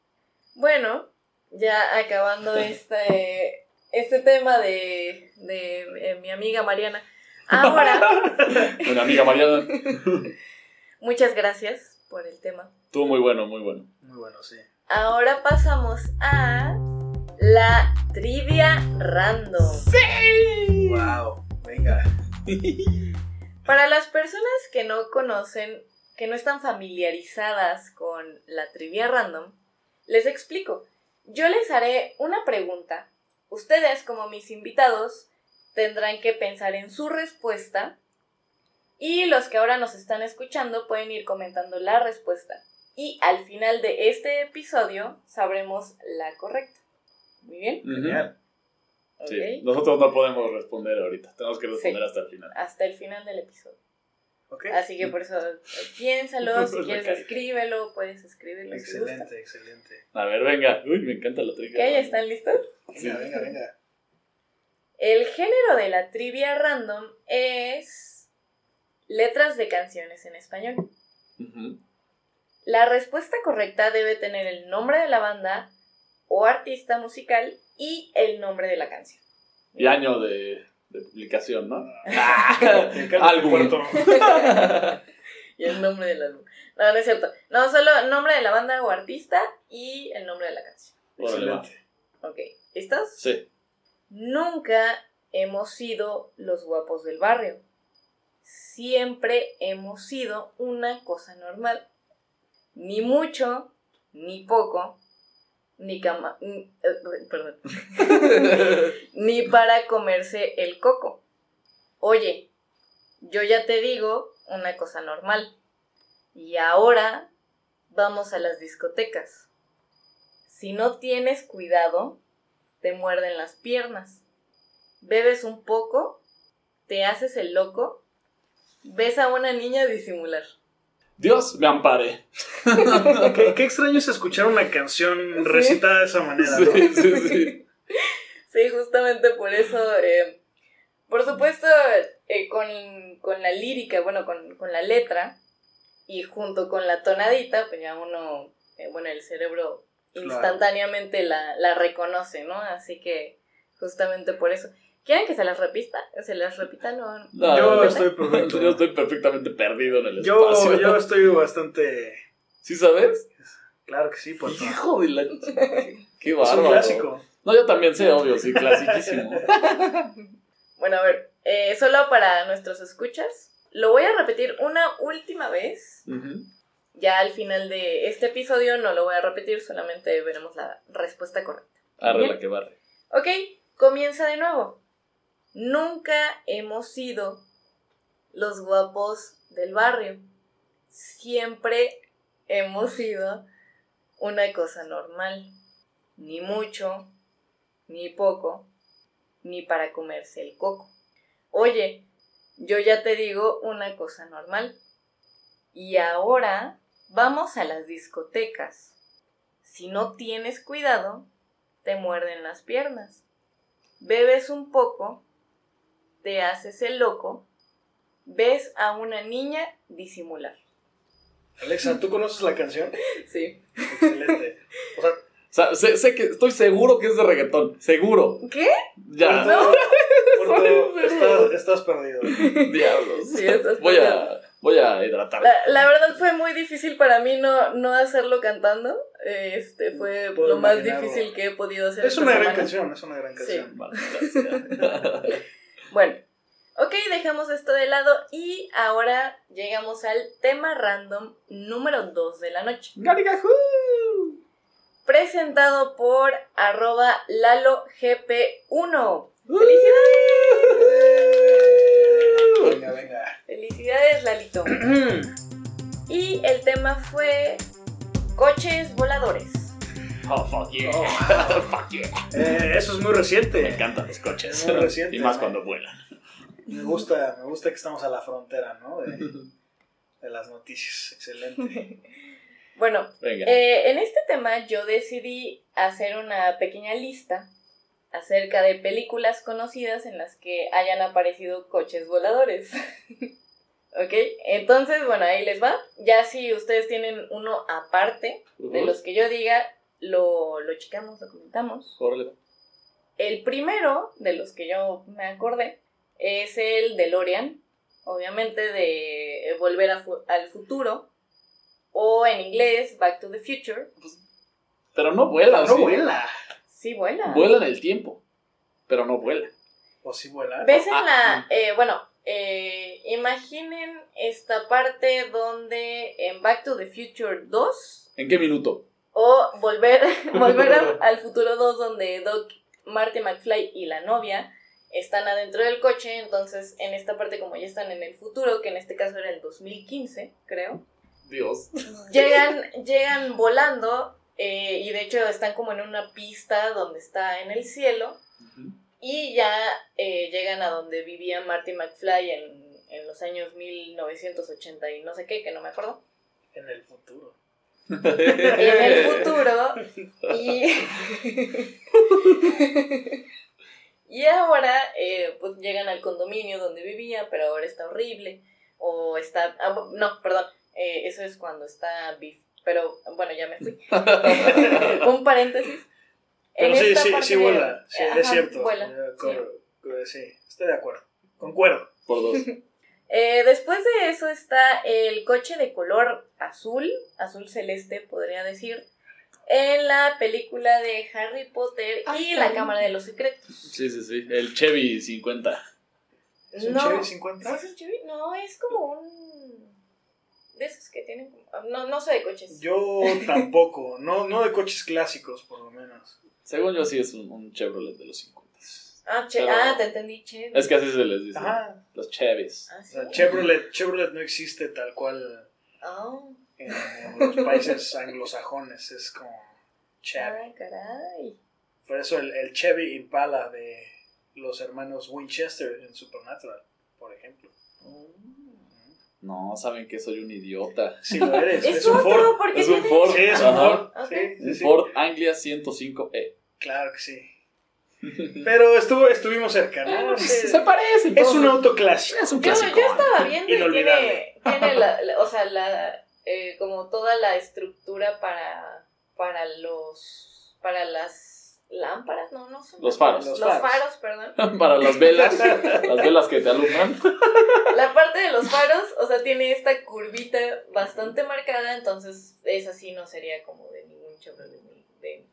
Bueno, ya acabando este, este tema de, de eh, mi amiga Mariana. Ahora, Bueno, amiga Mariana, muchas gracias por el tema. estuvo muy bueno, muy bueno. Muy bueno, sí. Ahora pasamos a la trivia random. Wow. Venga. Para las personas que no conocen, que no están familiarizadas con la trivia random, les explico. Yo les haré una pregunta. Ustedes, como mis invitados, tendrán que pensar en su respuesta. Y los que ahora nos están escuchando pueden ir comentando la respuesta. Y al final de este episodio sabremos la correcta. Muy bien. Genial. Sí, nosotros no podemos responder ahorita, tenemos que responder Sí. hasta el final. Hasta el final del episodio. Ok. Así que por eso piénsalo, si quieres escríbelo, puedes escribirlo. si gusta. Excelente, excelente. A ver, venga. Uy, me encanta la trivia. ¿están listos? Venga, Sí. venga, venga. El género de la trivia random es letras de canciones en español. La respuesta correcta debe tener el nombre de la banda o artista musical y el nombre de la canción. Y año de, de publicación, ¿no? Tu Álbum. y el nombre del álbum. No, no es cierto. No, solo el nombre de la banda o artista y el nombre de la canción. Excelente. Ok, ¿listos? Sí. Nunca hemos sido los guapos del barrio. Siempre hemos sido una cosa normal. Ni mucho, ni poco, ni cama... eh, perdón. ni para comerse el coco. Oye, yo ya te digo una cosa normal. Y ahora vamos a las discotecas. Si no tienes cuidado, te muerden las piernas. Bebes un poco, te haces el loco, ves a una niña disimular. Dios me ampare. qué, qué extraño es escuchar una canción Sí. recitada de esa manera, ¿no? Sí, sí, sí. Sí, justamente por eso, eh, por supuesto, eh, con, con la lírica, bueno, con, con la letra y junto con la tonadita, pues ya uno, eh, bueno, el cerebro Claro. instantáneamente la, la reconoce, ¿no? Así que justamente por eso. ¿Quieren que se las repita? ¿Se las repita? No, No, Yo no, estoy perfecto. Yo estoy perfectamente perdido en el Yo, espacio. yo estoy bastante. ¿Sí sabes? Claro que sí, Poto. Hijo de la... Qué Es bárbaro. un clásico. No, yo también sé, obvio, sí, clasiquísimo. Bueno, a ver, eh, solo para nuestros escuchas, lo voy a repetir una última vez. Ujú. Ya al final de este episodio no lo voy a repetir, solamente veremos la respuesta correcta. Arre la que barre. Ok, comienza de nuevo. Nunca hemos sido los guapos del barrio. Siempre hemos sido una cosa normal. Ni mucho, ni poco, ni para comerse el coco. Oye, yo ya te digo una cosa normal. Y ahora vamos a las discotecas. Si no tienes cuidado, te muerden las piernas. Bebes un poco, te haces el loco, ves a una niña disimular. Alexa, ¿tú conoces la canción? Sí. Excelente. O sea, O sea, sé, sé que estoy seguro que es de reggaetón. Seguro. ¿Qué? Ya. Soy estás, estás perdido. Diablos. Sí, estás voy perdido. a, voy a hidratar. La, la verdad fue muy difícil para mí no, no hacerlo cantando. Este fue Puedo lo más imaginarlo. difícil que he podido hacer. Es esta una gran canción, es una gran Sí. canción. Maldita sea. Bueno, ok, dejamos esto de lado y ahora llegamos al tema random número 2 de la noche. Garigajú. Presentado por arroba LaloGP1. Eh, Venga, venga. Felicidades, Lalito. Y el tema fue coches voladores. Oh, fuck yeah. Oh, fuck yeah. Eh, eso es muy reciente. Me encantan los coches. Muy reciente, y más cuando vuelan. Me gusta, me gusta que estamos a la frontera, ¿no? De, de las noticias. Excelente. Bueno, Venga. eh, en este tema yo decidí hacer una pequeña lista acerca de películas conocidas en las que hayan aparecido coches voladores. ¿Ok? Entonces, bueno, ahí les va. Ya si ustedes tienen uno aparte de los que yo diga, lo, lo checamos, lo comentamos. Órale. El primero de los que yo me acordé es el DeLorean, obviamente de Volver a fu- al Futuro, o en inglés Back to the Future. Pero no vuela, No ¿sí? vuela. Sí, vuela. Vuela en el tiempo. Pero no vuela. O sí vuela. ¿Ves en Ah, la... eh, bueno, eh, imaginen esta parte donde en Back to the Future 2 ¿En qué minuto? O Volver, volver a- al Futuro 2 donde Doc, Marty McFly y la novia están adentro del coche, entonces en esta parte como ya están en el futuro, que en este caso era el 2015, creo, Dios. llegan, llegan volando eh, y de hecho están como en una pista donde está en el cielo y ya eh, llegan a donde vivía Marty McFly en, en los años 1980 y no sé qué, que no me acuerdo. En el futuro. En el futuro y... y ahora eh, pues llegan al condominio donde vivía, pero ahora está horrible. O está... ah, no, perdón. eh, eso es cuando está... bif- Pero bueno, ya me fui. Un paréntesis. Pero En sí, esta sí, parte- sí vuela. Sí, Ajá, es cierto. vuela, Eh, cor- eh, sí, estoy de acuerdo. Concuerdo. Por dos. Eh, después de eso está el coche de color azul, azul celeste podría decir, en la película de Harry Potter y la Cámara de los Secretos. Sí, sí, sí. El Chevy 50. ¿Es un No. Chevy ¿Sí 50? es un Chevy? No, es como un... De esos que tienen... como- No, no sé de coches. Yo tampoco. No, no de coches clásicos, por lo menos. Según yo, sí es un, un Chevrolet de los 50. Ah, che- Pero- ah, te entendí, Chevy. Es que así se les dice. Ajá. Los Chevys. Ah, sí. Chevrolet, Chevrolet no existe tal cual Ah, en, en los países anglosajones. Es como Chevy. ah, caray. Por eso el, el Chevy Impala de los hermanos Winchester en Supernatural, por ejemplo. No, saben que soy un idiota. Si lo eres, Es, es, un Ford. porque Es un Ford. Sí, es un Ajá. Ford. Ok. Sí, sí, sí. Ford Anglia 105E. Claro que sí. Pero estuvo, estuvimos cerca, ¿no? Se, Sí. parecen. Es un auto clásico. Es un Yo, clásico. yo estaba viendo y tiene, tiene la, la- o sea, la, eh, como toda la estructura para, para los, para las lámparas, no, no son Los faros. Los Los faros, faros. perdón. Para las velas. las velas que te alumbran. La parte de los faros, o sea, tiene esta curvita bastante marcada, entonces esa sí no sería como de ningún Chevrolet. ni de-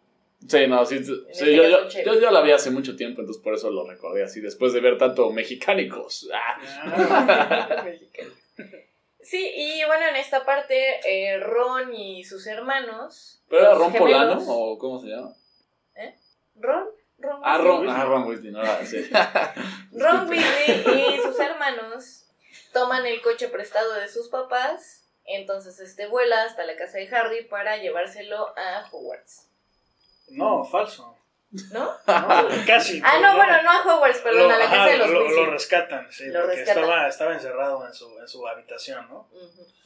Sí, no, sí, sí, yo, yo, yo, yo la vi hace mucho tiempo, entonces por eso lo recordé así, después de ver tanto mexicánicos. Ah. Ah, Sí, y bueno, en esta parte, eh, Ron y sus hermanos. ¿Pero era Ron gemelos- Polano o cómo se llama? Ron, Ron, Ah. Ron, ah, Ron Weasley, no, era- sí. Ron Weasley y sus hermanos toman el coche prestado de sus papás. Entonces este vuela hasta la casa de Harry para llevárselo a Hogwarts. No, falso. ¿No? No, casi. Ah, no, bueno, no a Hogwarts, perdón, a la casa ajá, de los lo, lo rescatan, sí, Lo porque rescatan. Estaba, estaba encerrado en su, en su habitación, ¿no?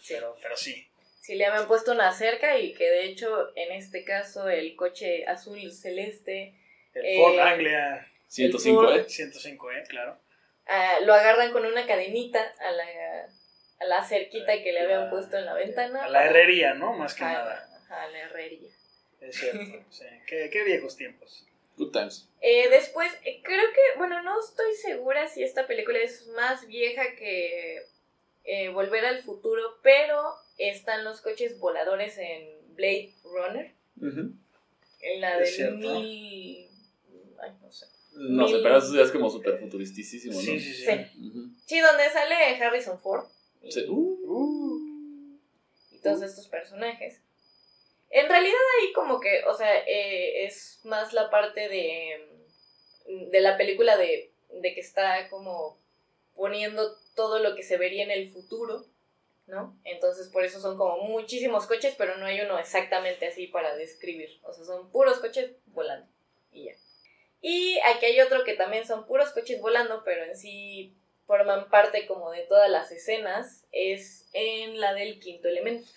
Sí. Pero, pero sí. Sí, le habían puesto una cerca y que de hecho en este caso el coche azul celeste El Eh, Ford Anglia 105, Ford. ¿eh? 105E, claro. ah, lo agarran con una cadenita a la, a la cerquita que le habían puesto en la ventana. A la herrería, ¿no? Más que nada. a la herrería. Es cierto. sí. Qué, qué viejos tiempos. Good times. Eh, después, eh, creo que, bueno, no estoy segura si esta película es más vieja que eh, Volver al Futuro, pero están los coches voladores en Blade Runner, en la Es del cierto. mil... Ay, no sé. No sé, pero eso ya es como súper futuristicísimo, ¿no? Sí, sí, sí. Sí. Donde sale Harrison Ford y, Sí. Uh, y todos estos personajes. En realidad ahí como que, o sea, eh, es más la parte de, de la película de, de que está como poniendo todo lo que se vería en el futuro, ¿no? Entonces por eso son como muchísimos coches, pero no hay uno exactamente así para describir. O sea, son puros coches volando y ya. Y aquí hay otro que también son puros coches volando, pero en sí forman parte como de todas las escenas, es en la del quinto elemento.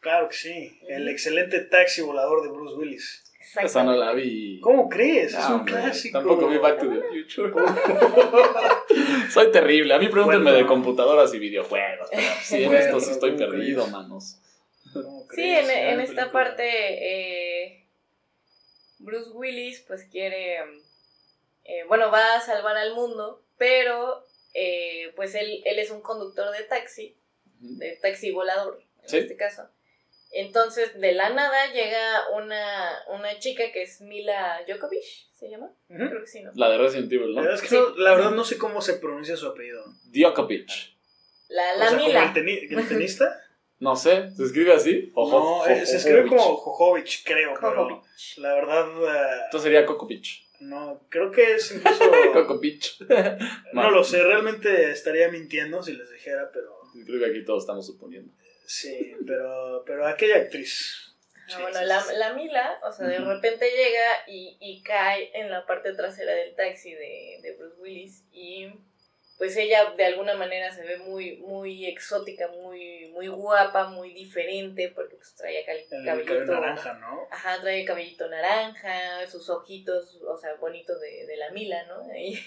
Claro que sí. El excelente taxi volador de Bruce Willis. esa no la vi. ¿Cómo crees? es un hombre, clásico. Tampoco vi Back to the Future. Soy terrible. A mí pregúntenme Bueno. de computadoras y videojuegos. pero Sí, en esto sí estoy ¿cómo perdido, crees? manos. ¿Cómo Sí, en, esta parte eh, Bruce Willis pues quiere, eh, bueno, va a salvar al mundo, pero eh, pues él, él es un conductor de taxi, de taxi volador en Sí. este caso. Entonces, de la nada llega una, una chica que es Mila Djokovic, ¿se llama? Creo que sí, ¿no? La de Resident Evil, La ¿no? verdad, es que Sí. no, la verdad no sé cómo se pronuncia su apellido. Djokovic. La, O la sea, Mila. el, teni- el tenista. No sé, ¿se escribe así? O no, Jo- eh, se escribe como Jojovic, creo, pero Jojovic. la verdad eh, Entonces sería Kokopich. no, creo que es incluso Kokopich. no lo sé, realmente estaría mintiendo si les dijera, pero Creo que aquí todos estamos suponiendo. Sí, pero pero aquella actriz. Sí, bueno, sí, la, la Mila, o sea, de repente llega y, y cae en la parte trasera del taxi de, de Bruce Willis y pues ella de alguna manera se ve muy, muy exótica, muy, muy guapa, muy diferente porque pues El cabellito naranja, ¿no? Ajá, trae el cabellito naranja, sus ojitos, o sea, bonitos de, de la Mila, ¿no? Ahí.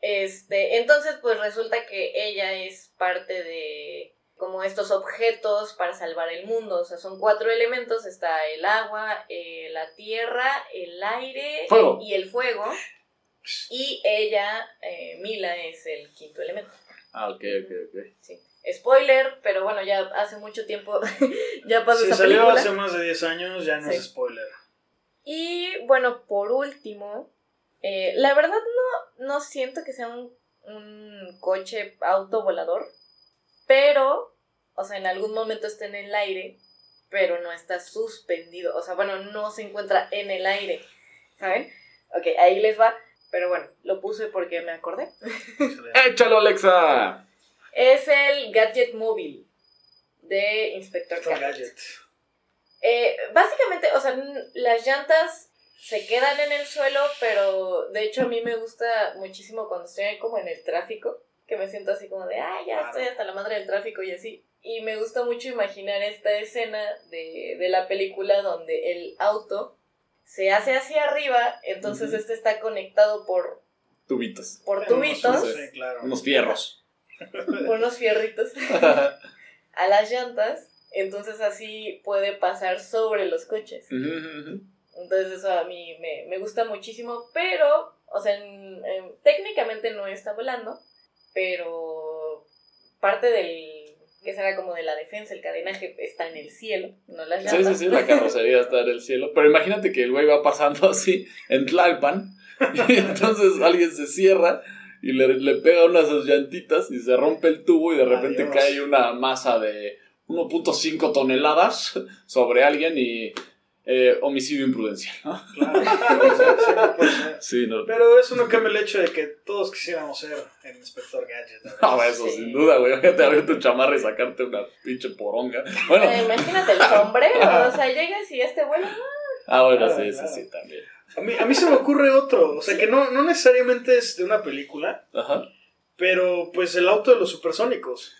Este, entonces, pues resulta que ella es parte de como estos objetos para salvar el mundo. O sea, son cuatro elementos. Está el agua, eh, la tierra, el aire Fuego. y el fuego. Y ella, eh, Mila, es el quinto elemento. Ah, ok, ok, ok. Sí. Spoiler, pero bueno, ya hace mucho tiempo ya pasó Si esa salió película. hace más de 10 años, ya no Sí. es spoiler. Y bueno, por último, eh, la verdad no, no siento que sea un, un coche auto volador, pero, o sea, en algún momento está en el aire, pero no está suspendido, o sea, bueno, no se encuentra en el aire, ¿saben? Ok, ahí les va, pero bueno, lo puse porque me acordé. ¡Échalo, Alexa! Es el Gadget Móvil de Inspector Gadget. Gadget. Eh, básicamente, o sea, las llantas se quedan en el suelo, pero de hecho a mí me gusta muchísimo cuando estoy como en el tráfico, que me siento así como de, ah, ya Claro. estoy hasta la madre del tráfico y así. Y me gusta mucho imaginar esta escena de, de la película donde el auto se hace hacia arriba, entonces este está conectado por, Tubitos. por tubitos, Sí, claro. Unos fierros. por unos fierritos a las llantas, entonces así puede pasar sobre los coches. Entonces eso a mí me, me gusta muchísimo, pero, o sea, en- en- técnicamente no está volando, pero parte del, que será como de la defensa, el cadenaje está en el cielo, no las Sí, sí, llantas. sí, la carrocería está en el cielo. Pero imagínate que el güey va pasando así en Tlalpan y entonces alguien se cierra y le, le pega una de sus llantitas y se rompe el tubo y de repente Adiós. cae una masa de 1.5 toneladas sobre alguien y eh, homicidio imprudencial. ¿no? Claro, puede ser, siempre puede ser. Sí, no. Pero eso no cambia el hecho de que todos quisiéramos ser el inspector Gadget. a No, veces. eso Sí. sin duda, güey. Te abrir tu chamarra y sacarte una pinche poronga. Bueno, Eh, imagínate el sombrero, o sea, llegas y este vuelo, ah, bueno, Claro, sí, claro. sí, sí, también. A mí, a mí se me ocurre otro. O sea, que no, no necesariamente es de una película, Ajá. pero pues el auto de los supersónicos.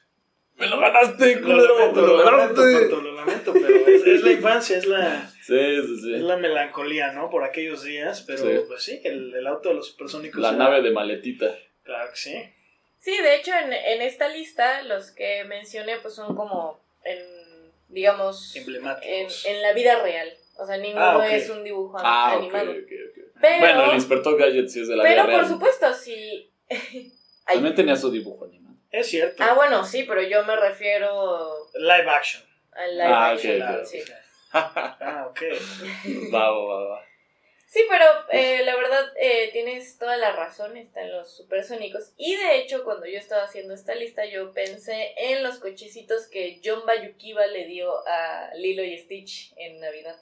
Me lo ganaste, Lo culero. me lo lo lamento, lo lamento, pero es, es la infancia, es la, Sí, sí, sí. es la melancolía, ¿no? Por aquellos días, pero Sí. pues sí, el, el auto de los supersónicos. La era- nave de maletita. Claro que sí. Sí, de hecho en, en esta lista los que mencioné pues son como en, digamos, en, Emblemáticos. en la vida real. O sea, ninguno Ah, ok. es un dibujo Ah, ok, animado. ok, ok. Pero, Bueno, el inspector Gadget sí es de la pero vida por real. supuesto, si... Ay. También tenía su dibujo animado. Es cierto. Ah, bueno, sí, pero yo me refiero Live action. al live Ah, action. ok, Claro, sí. Ah, ok. va, va, va, va. Sí, pero eh, la verdad eh, tienes toda la razón, están los supersónicos. Y de hecho, cuando yo estaba haciendo esta lista, yo pensé en los cochecitos que John Bayukiba le dio a Lilo y Stitch en Navidad.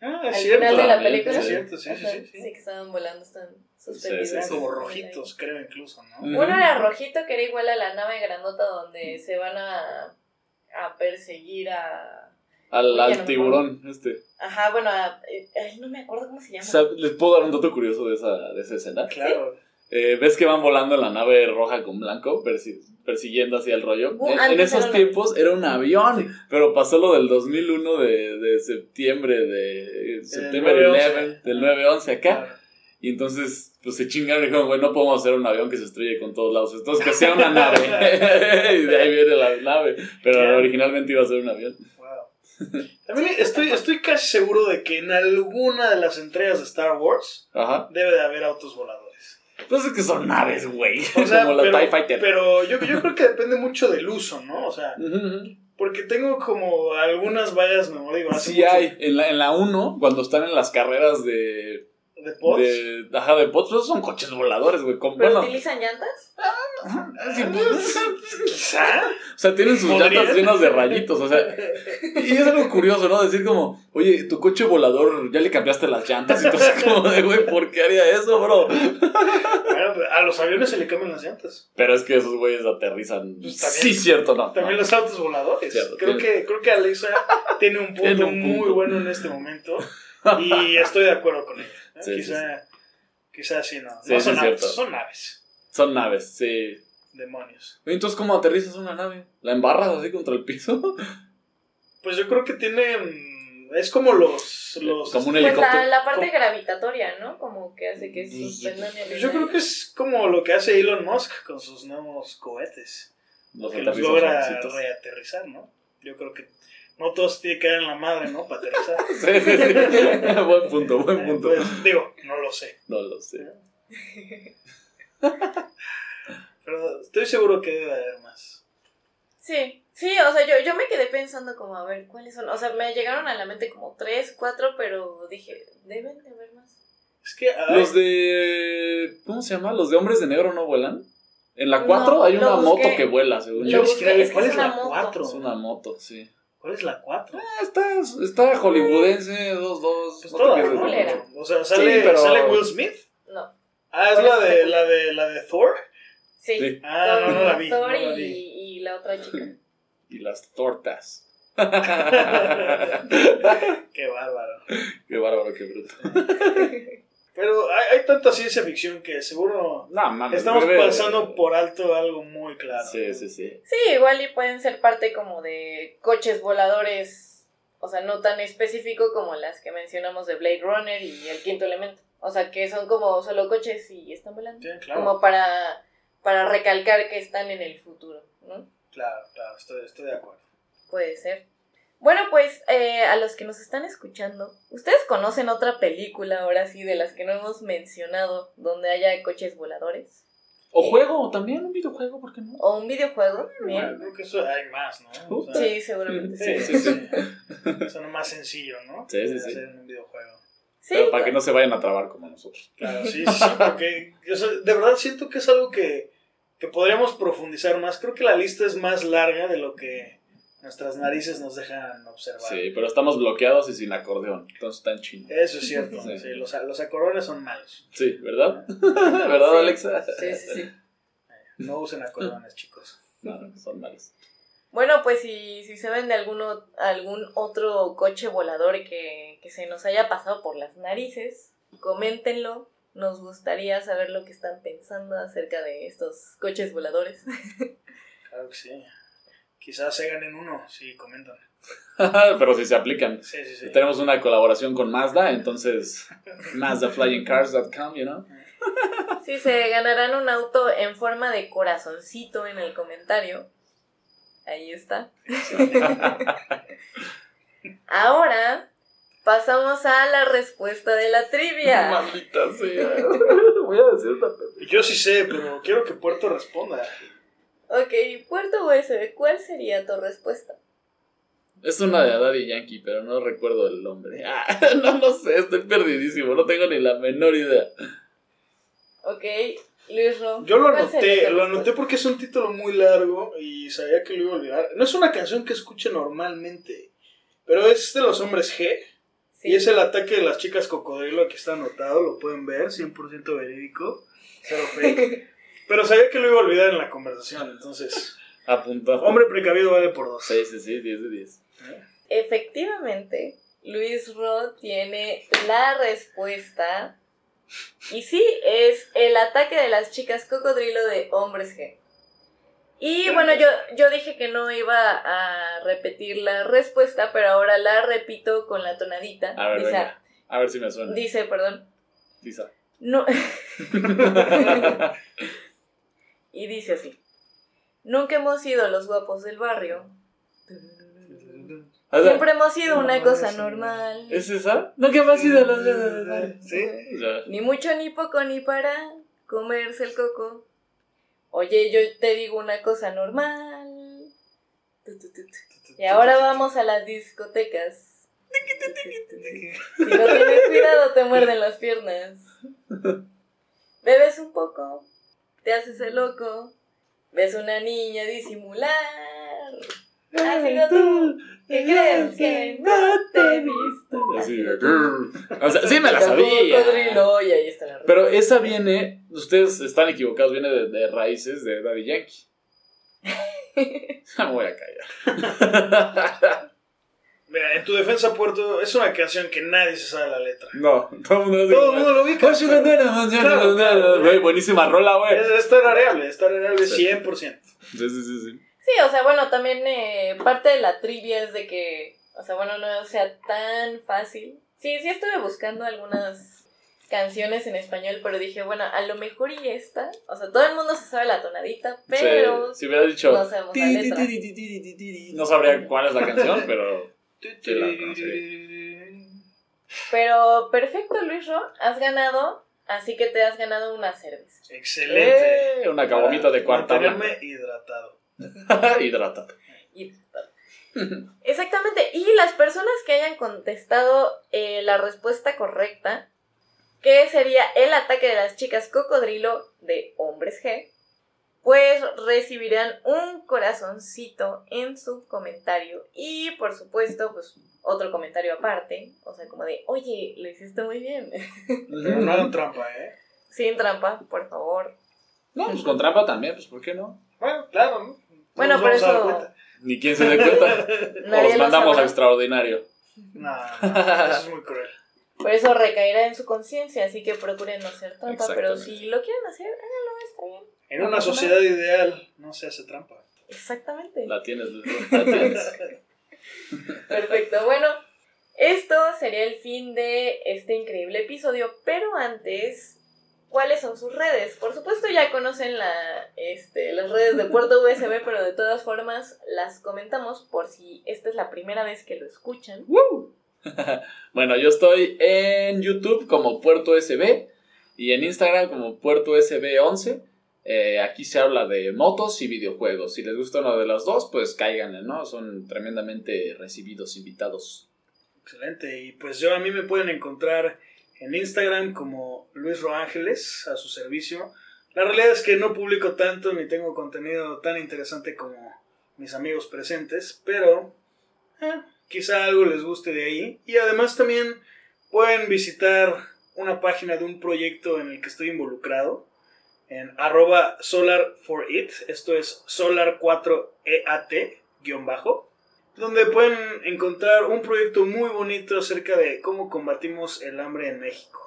Ah, es Al cierto. final de la también, película. Es cierto, sí, sí, sí. sí. que estaban volando, están Sí, sí, como el rojitos, creo incluso, ¿no? Mm. Uno era rojito, que era igual a la nave grandota donde se van a, a perseguir a... Al, tiburón, este. Ajá, bueno, a- eh, ay, no me acuerdo cómo se llama. ¿Sab- ¿Les puedo dar un dato curioso de esa, de esa escena? Claro. Eh, ¿Ves que van volando en la nave roja con blanco, persi- persiguiendo hacia el rollo? Uh, en, esos tiempos era un avión, pero pasó lo del 2001 de, de septiembre, de septiembre 9/11. 11, del 9-11 acá. Claro. Y entonces, pues se chingaron y dijeron, güey, no podemos hacer un avión que se estrelle con todos lados. Entonces, que sea una nave. y de ahí viene la nave. Pero originalmente iba a ser un avión. Wow. También estoy, estoy casi seguro de que en alguna de las entregas de Star Wars Ajá. debe de haber autos voladores. Pues es que son naves, güey. O sea, Como la pero, TIE Fighter. pero yo, yo creo que depende mucho del uso, ¿no? O sea, porque tengo como algunas vagas memorias. Sí mucho- hay. En la, en la 1, cuando están en las carreras de... ¿De pods? de ajá, de pods, esos son coches voladores, güey. ¿Pero Bueno, utilizan llantas? pues, Quizá. o sea, tienen sus ¿Podrían? llantas llenas de rayitos, o sea, y es algo curioso, ¿no? Decir como, oye, tu coche volador, ya le cambiaste las llantas, y entonces como de, güey, ¿por qué haría eso, bro? Bueno, a los aviones se le cambian las llantas. Pero es que esos güeyes aterrizan. Pues también- sí, cierto, no. También no. los autos voladores. Cierto, creo, tiene- que, creo que Alexa tiene un punto, Tiene un muy punto. bueno en este momento. Y estoy de acuerdo con ella. ¿Eh? Sí, sí, quizá, quizá sí, no. Sí, no sí, son es autos, cierto. son naves. Son naves, sí. Demonios. Entonces, ¿cómo aterrizas una nave? ¿La embarras así contra el piso? Pues yo creo que tienen. Es como los. los Como un Pues la, helicóptero. la parte gravitatoria, ¿no? Como que hace que Pues, suspendan el Pues yo creo que es como lo que hace Elon Musk con sus nuevos cohetes. Los que los logra reaterrizar, ¿no? Yo creo que no todos tienen que caer en la madre, ¿no? Para aterrizar. Sí, sí, sí. buen punto, buen Eh, punto. pues, digo, no lo sé. No lo sé. Pero estoy seguro que debe haber más. Sí, sí, o sea, yo, yo me quedé pensando como, a ver, ¿cuáles son? O sea, me llegaron a la mente como tres, cuatro, pero dije, deben de haber más. Es que. ay, Los de. ¿Cómo se llama? ¿Los de hombres de negro no vuelan? En la No, 4 hay una busqué. moto que vuela, según Yo busqué, es que cuál es es la una moto. 4. Es una moto, sí. ¿Cuál es la 4? Ah, está, está hollywoodense, 2-2. Pues no toda, ¿no? O sea, sale, pero- sale Will Smith. No. Ah, es la de, la de la de Thor. Sí. Sí. Ah, no, no la vi. Thor no la y, y la otra chica. Y las tortas. Qué bárbaro. Qué bárbaro, qué bruto. Pero hay, hay tanta ciencia ficción que seguro No, mames. estamos bebé. pasando por alto algo muy claro. Sí, sí, sí. Sí, igual y pueden ser parte como de coches voladores o sea, no tan específico como las que mencionamos de Blade Runner y El Quinto Elemento. O sea, que son como solo coches y están volando. Sí, claro. Como para, para recalcar que están en el futuro, ¿no? Claro, claro, estoy, estoy de acuerdo. Puede ser. Bueno, pues eh, a los que nos están escuchando, ¿ustedes conocen otra película ahora sí de las que no hemos mencionado donde haya coches voladores? O juego, también un videojuego, ¿por qué no? ¿O un videojuego? Bueno, Bien. creo que eso hay más, ¿no? O sea, Sí, seguramente sí. Sí, sí, sí. Eso no más sencillo, ¿no? Sí, sí, sí. Hacer en un videojuego. Sí, Pero para que no se vayan a trabar como nosotros. Claro, sí, sí, sí, porque o sea, de verdad siento que es algo que, que podríamos profundizar más. Creo que la lista es más larga de lo que nuestras narices nos dejan observar. Sí, pero estamos bloqueados y sin acordeón. Entonces están chinos. Eso es cierto. Sí. sí, los, los acordeones son malos. Sí, ¿verdad? ¿Verdad, Sí. Alexa? Sí, sí, sí. No usen acordeones, chicos. No, son malos. Bueno, pues si, si saben de alguno, algún otro coche volador que, que se nos haya pasado por las narices, coméntenlo. Nos gustaría saber lo que están pensando acerca de estos coches voladores. Claro que sí. Quizás se ganen uno si comentan. pero si se aplican. Sí, sí, sí. Tenemos una colaboración con Mazda, entonces MazdaFlyingCars.com, you know. Si se ganarán un auto en forma de corazoncito en el comentario. Ahí está. Ahora pasamos a la respuesta de la trivia. Maldita sea. Voy a decir una Yo sí sé, pero quiero que Puerto responda. Ok, Puerto USB, ¿cuál sería tu respuesta? Es una de Daddy Yankee, pero no recuerdo el nombre. Ah, no, no sé, estoy perdidísimo. No tengo ni la menor idea. Ok, Luis Ro. Yo lo ¿cuál sería anoté, lo anoté porque es un título muy largo y sabía que lo iba a olvidar. No es una canción que escuche normalmente, pero es de los hombres G. Sí. Y es el ataque de las chicas cocodrilo, aquí está anotado, lo pueden ver, 100% verídico, cero fake. Pero sabía que lo iba a olvidar en la conversación, entonces, Apunta. hombre precavido vale por dos. Sí, sí, sí, 10 de 10. Efectivamente, Luis Ro tiene la respuesta. Y sí, es el ataque de las chicas cocodrilo de hombres G. Y bueno, yo, yo dije que no iba a repetir la respuesta, pero ahora la repito con la tonadita. A ver, dice. A ver si me suena. dice, perdón. Lisa. No. y dice así. Nunca hemos sido los guapos del barrio. O sea, Siempre hemos sido una No, cosa normal. ¿Es esa? ¿qué más sido los Sí. Ya. Ni mucho ni poco ni para comerse el coco. Oye, yo te digo una cosa normal. Y ahora vamos a las discotecas. Si no tienes cuidado te muerden las piernas. Bebes un poco, te haces el loco, ves una niña disimular. ¿Has sido tú que crees que no te he visto? Así de, O sea, sí me la sabía. Cocodrilo, y ahí está la Pero esa viene, ustedes están equivocados, viene de, de raíces de Daddy Yankee. Me voy a callar. Mira, en tu defensa, Puerto, es una canción que nadie se sabe la letra. No, todo el mundo Todo el mundo lo ubica. Claro, claro. Güey, buenísima rola, güey. Es, es tarareable, es tarareable Sí. 100%. Sí, sí, sí, sí. Sí, o sea, bueno, también eh, parte de la trivia es de que, o sea, bueno, no sea tan fácil. Sí, sí estuve buscando algunas canciones en español, pero dije, bueno, a lo mejor y esta, o sea, todo el mundo se sabe la tonadita, pero Sí, si hubiera dicho. sabemos la letra. No sabría cuál es la canción, pero. Sí, la Pero perfecto, Luis Ro, has ganado, así que te has ganado una cerveza. Excelente. Eh, una caguamita de cuarta Mantenerme hidratado. Hidrata. Y- Exactamente, y las personas que hayan contestado eh, la respuesta correcta, que sería el ataque de las chicas cocodrilo de hombres G, pues recibirán un corazoncito en su comentario y por supuesto pues otro comentario aparte, o sea como de, oye, lo hiciste muy bien, Pero no hagan trampa, ¿eh? sin trampa, por favor. No, pues con trampa también, pues ¿por qué no? Bueno, claro, ¿no? Bueno, por eso-. Ni quien se dé cuenta. o los lo mandamos a extraordinario. No, no, eso es muy cruel. Por eso recaerá en su conciencia, así que procuren no hacer trampa, pero si lo quieren hacer, háganlo, está bien. En No una sociedad ideal no se hace trampa. Exactamente. La tienes, Luis, la tienes. Perfecto, bueno, esto sería el fin de este increíble episodio, pero antes, ¿cuáles son sus redes? Por supuesto ya conocen la, este, las redes de Puerto USB, pero de todas formas las comentamos por si esta es la primera vez que lo escuchan. bueno, yo estoy en YouTube como Puerto USB y en Instagram como Puerto USB 11. Eh, aquí se habla de motos y videojuegos. Si les gusta una de las dos, pues cáiganle, ¿no? Son tremendamente recibidos, invitados. Excelente. Y pues yo a mí me pueden encontrar en Instagram como Luis Roángeles, a su servicio. La realidad es que no publico tanto ni tengo contenido tan interesante como mis amigos presentes, pero eh, quizá algo les guste de ahí. Y además también pueden visitar una página de un proyecto en el que estoy involucrado en arroba solar for it, esto es solar4eat guion bajo, donde pueden encontrar un proyecto muy bonito acerca de cómo combatimos el hambre en México.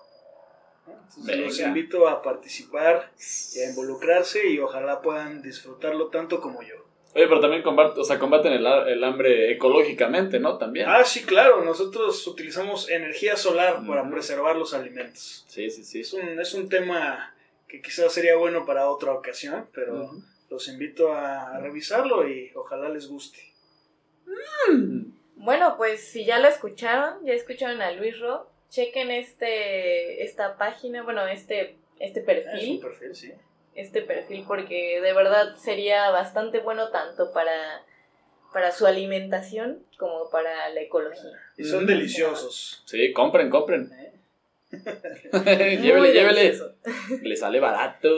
Entonces, los invito a participar y a involucrarse y ojalá puedan disfrutarlo tanto como yo. Oye, pero también combaten, o sea, combaten el, el, hambre ecológicamente, ¿no? También. Ah, sí, claro. Nosotros utilizamos energía solar para preservar los alimentos. Sí, sí, sí. Es un, es un tema que quizás sería bueno para otra ocasión, pero los invito a revisarlo y ojalá les guste. Mm. Bueno, pues si ya lo escucharon, ya escucharon a Luis Ro, chequen este esta página, bueno, este este perfil. perfil, sí. Este perfil porque de verdad sería bastante bueno tanto para para su alimentación como para la ecología. Y son deliciosos. Sí, compren, compren. ¿Eh? llévele, llévele. Le sale barato.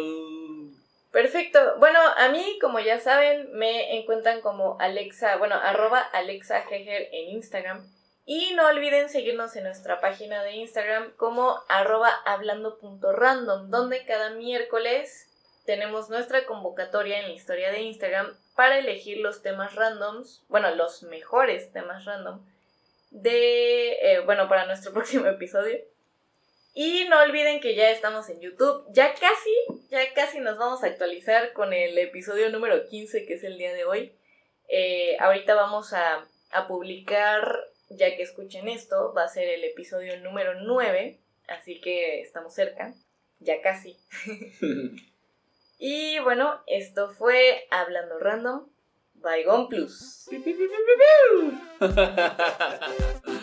Perfecto. Bueno, a mí, como ya saben, me encuentran como Alexa, bueno, arroba Alexa en Instagram. Y no olviden seguirnos en nuestra página de Instagram como arroba hablando.random, donde cada miércoles tenemos nuestra convocatoria en la historia de Instagram para elegir los temas randoms, bueno, los mejores temas random de, eh, bueno, para nuestro próximo episodio. Y no olviden que ya estamos en YouTube. Ya casi, ya casi nos vamos a actualizar con el episodio número 15, que es el día de hoy. Eh, ahorita vamos a, a publicar, ya que escuchen esto, va a ser el episodio número 9. Así que estamos cerca, ya casi. y bueno, esto fue Hablando Random. Bygone Plus.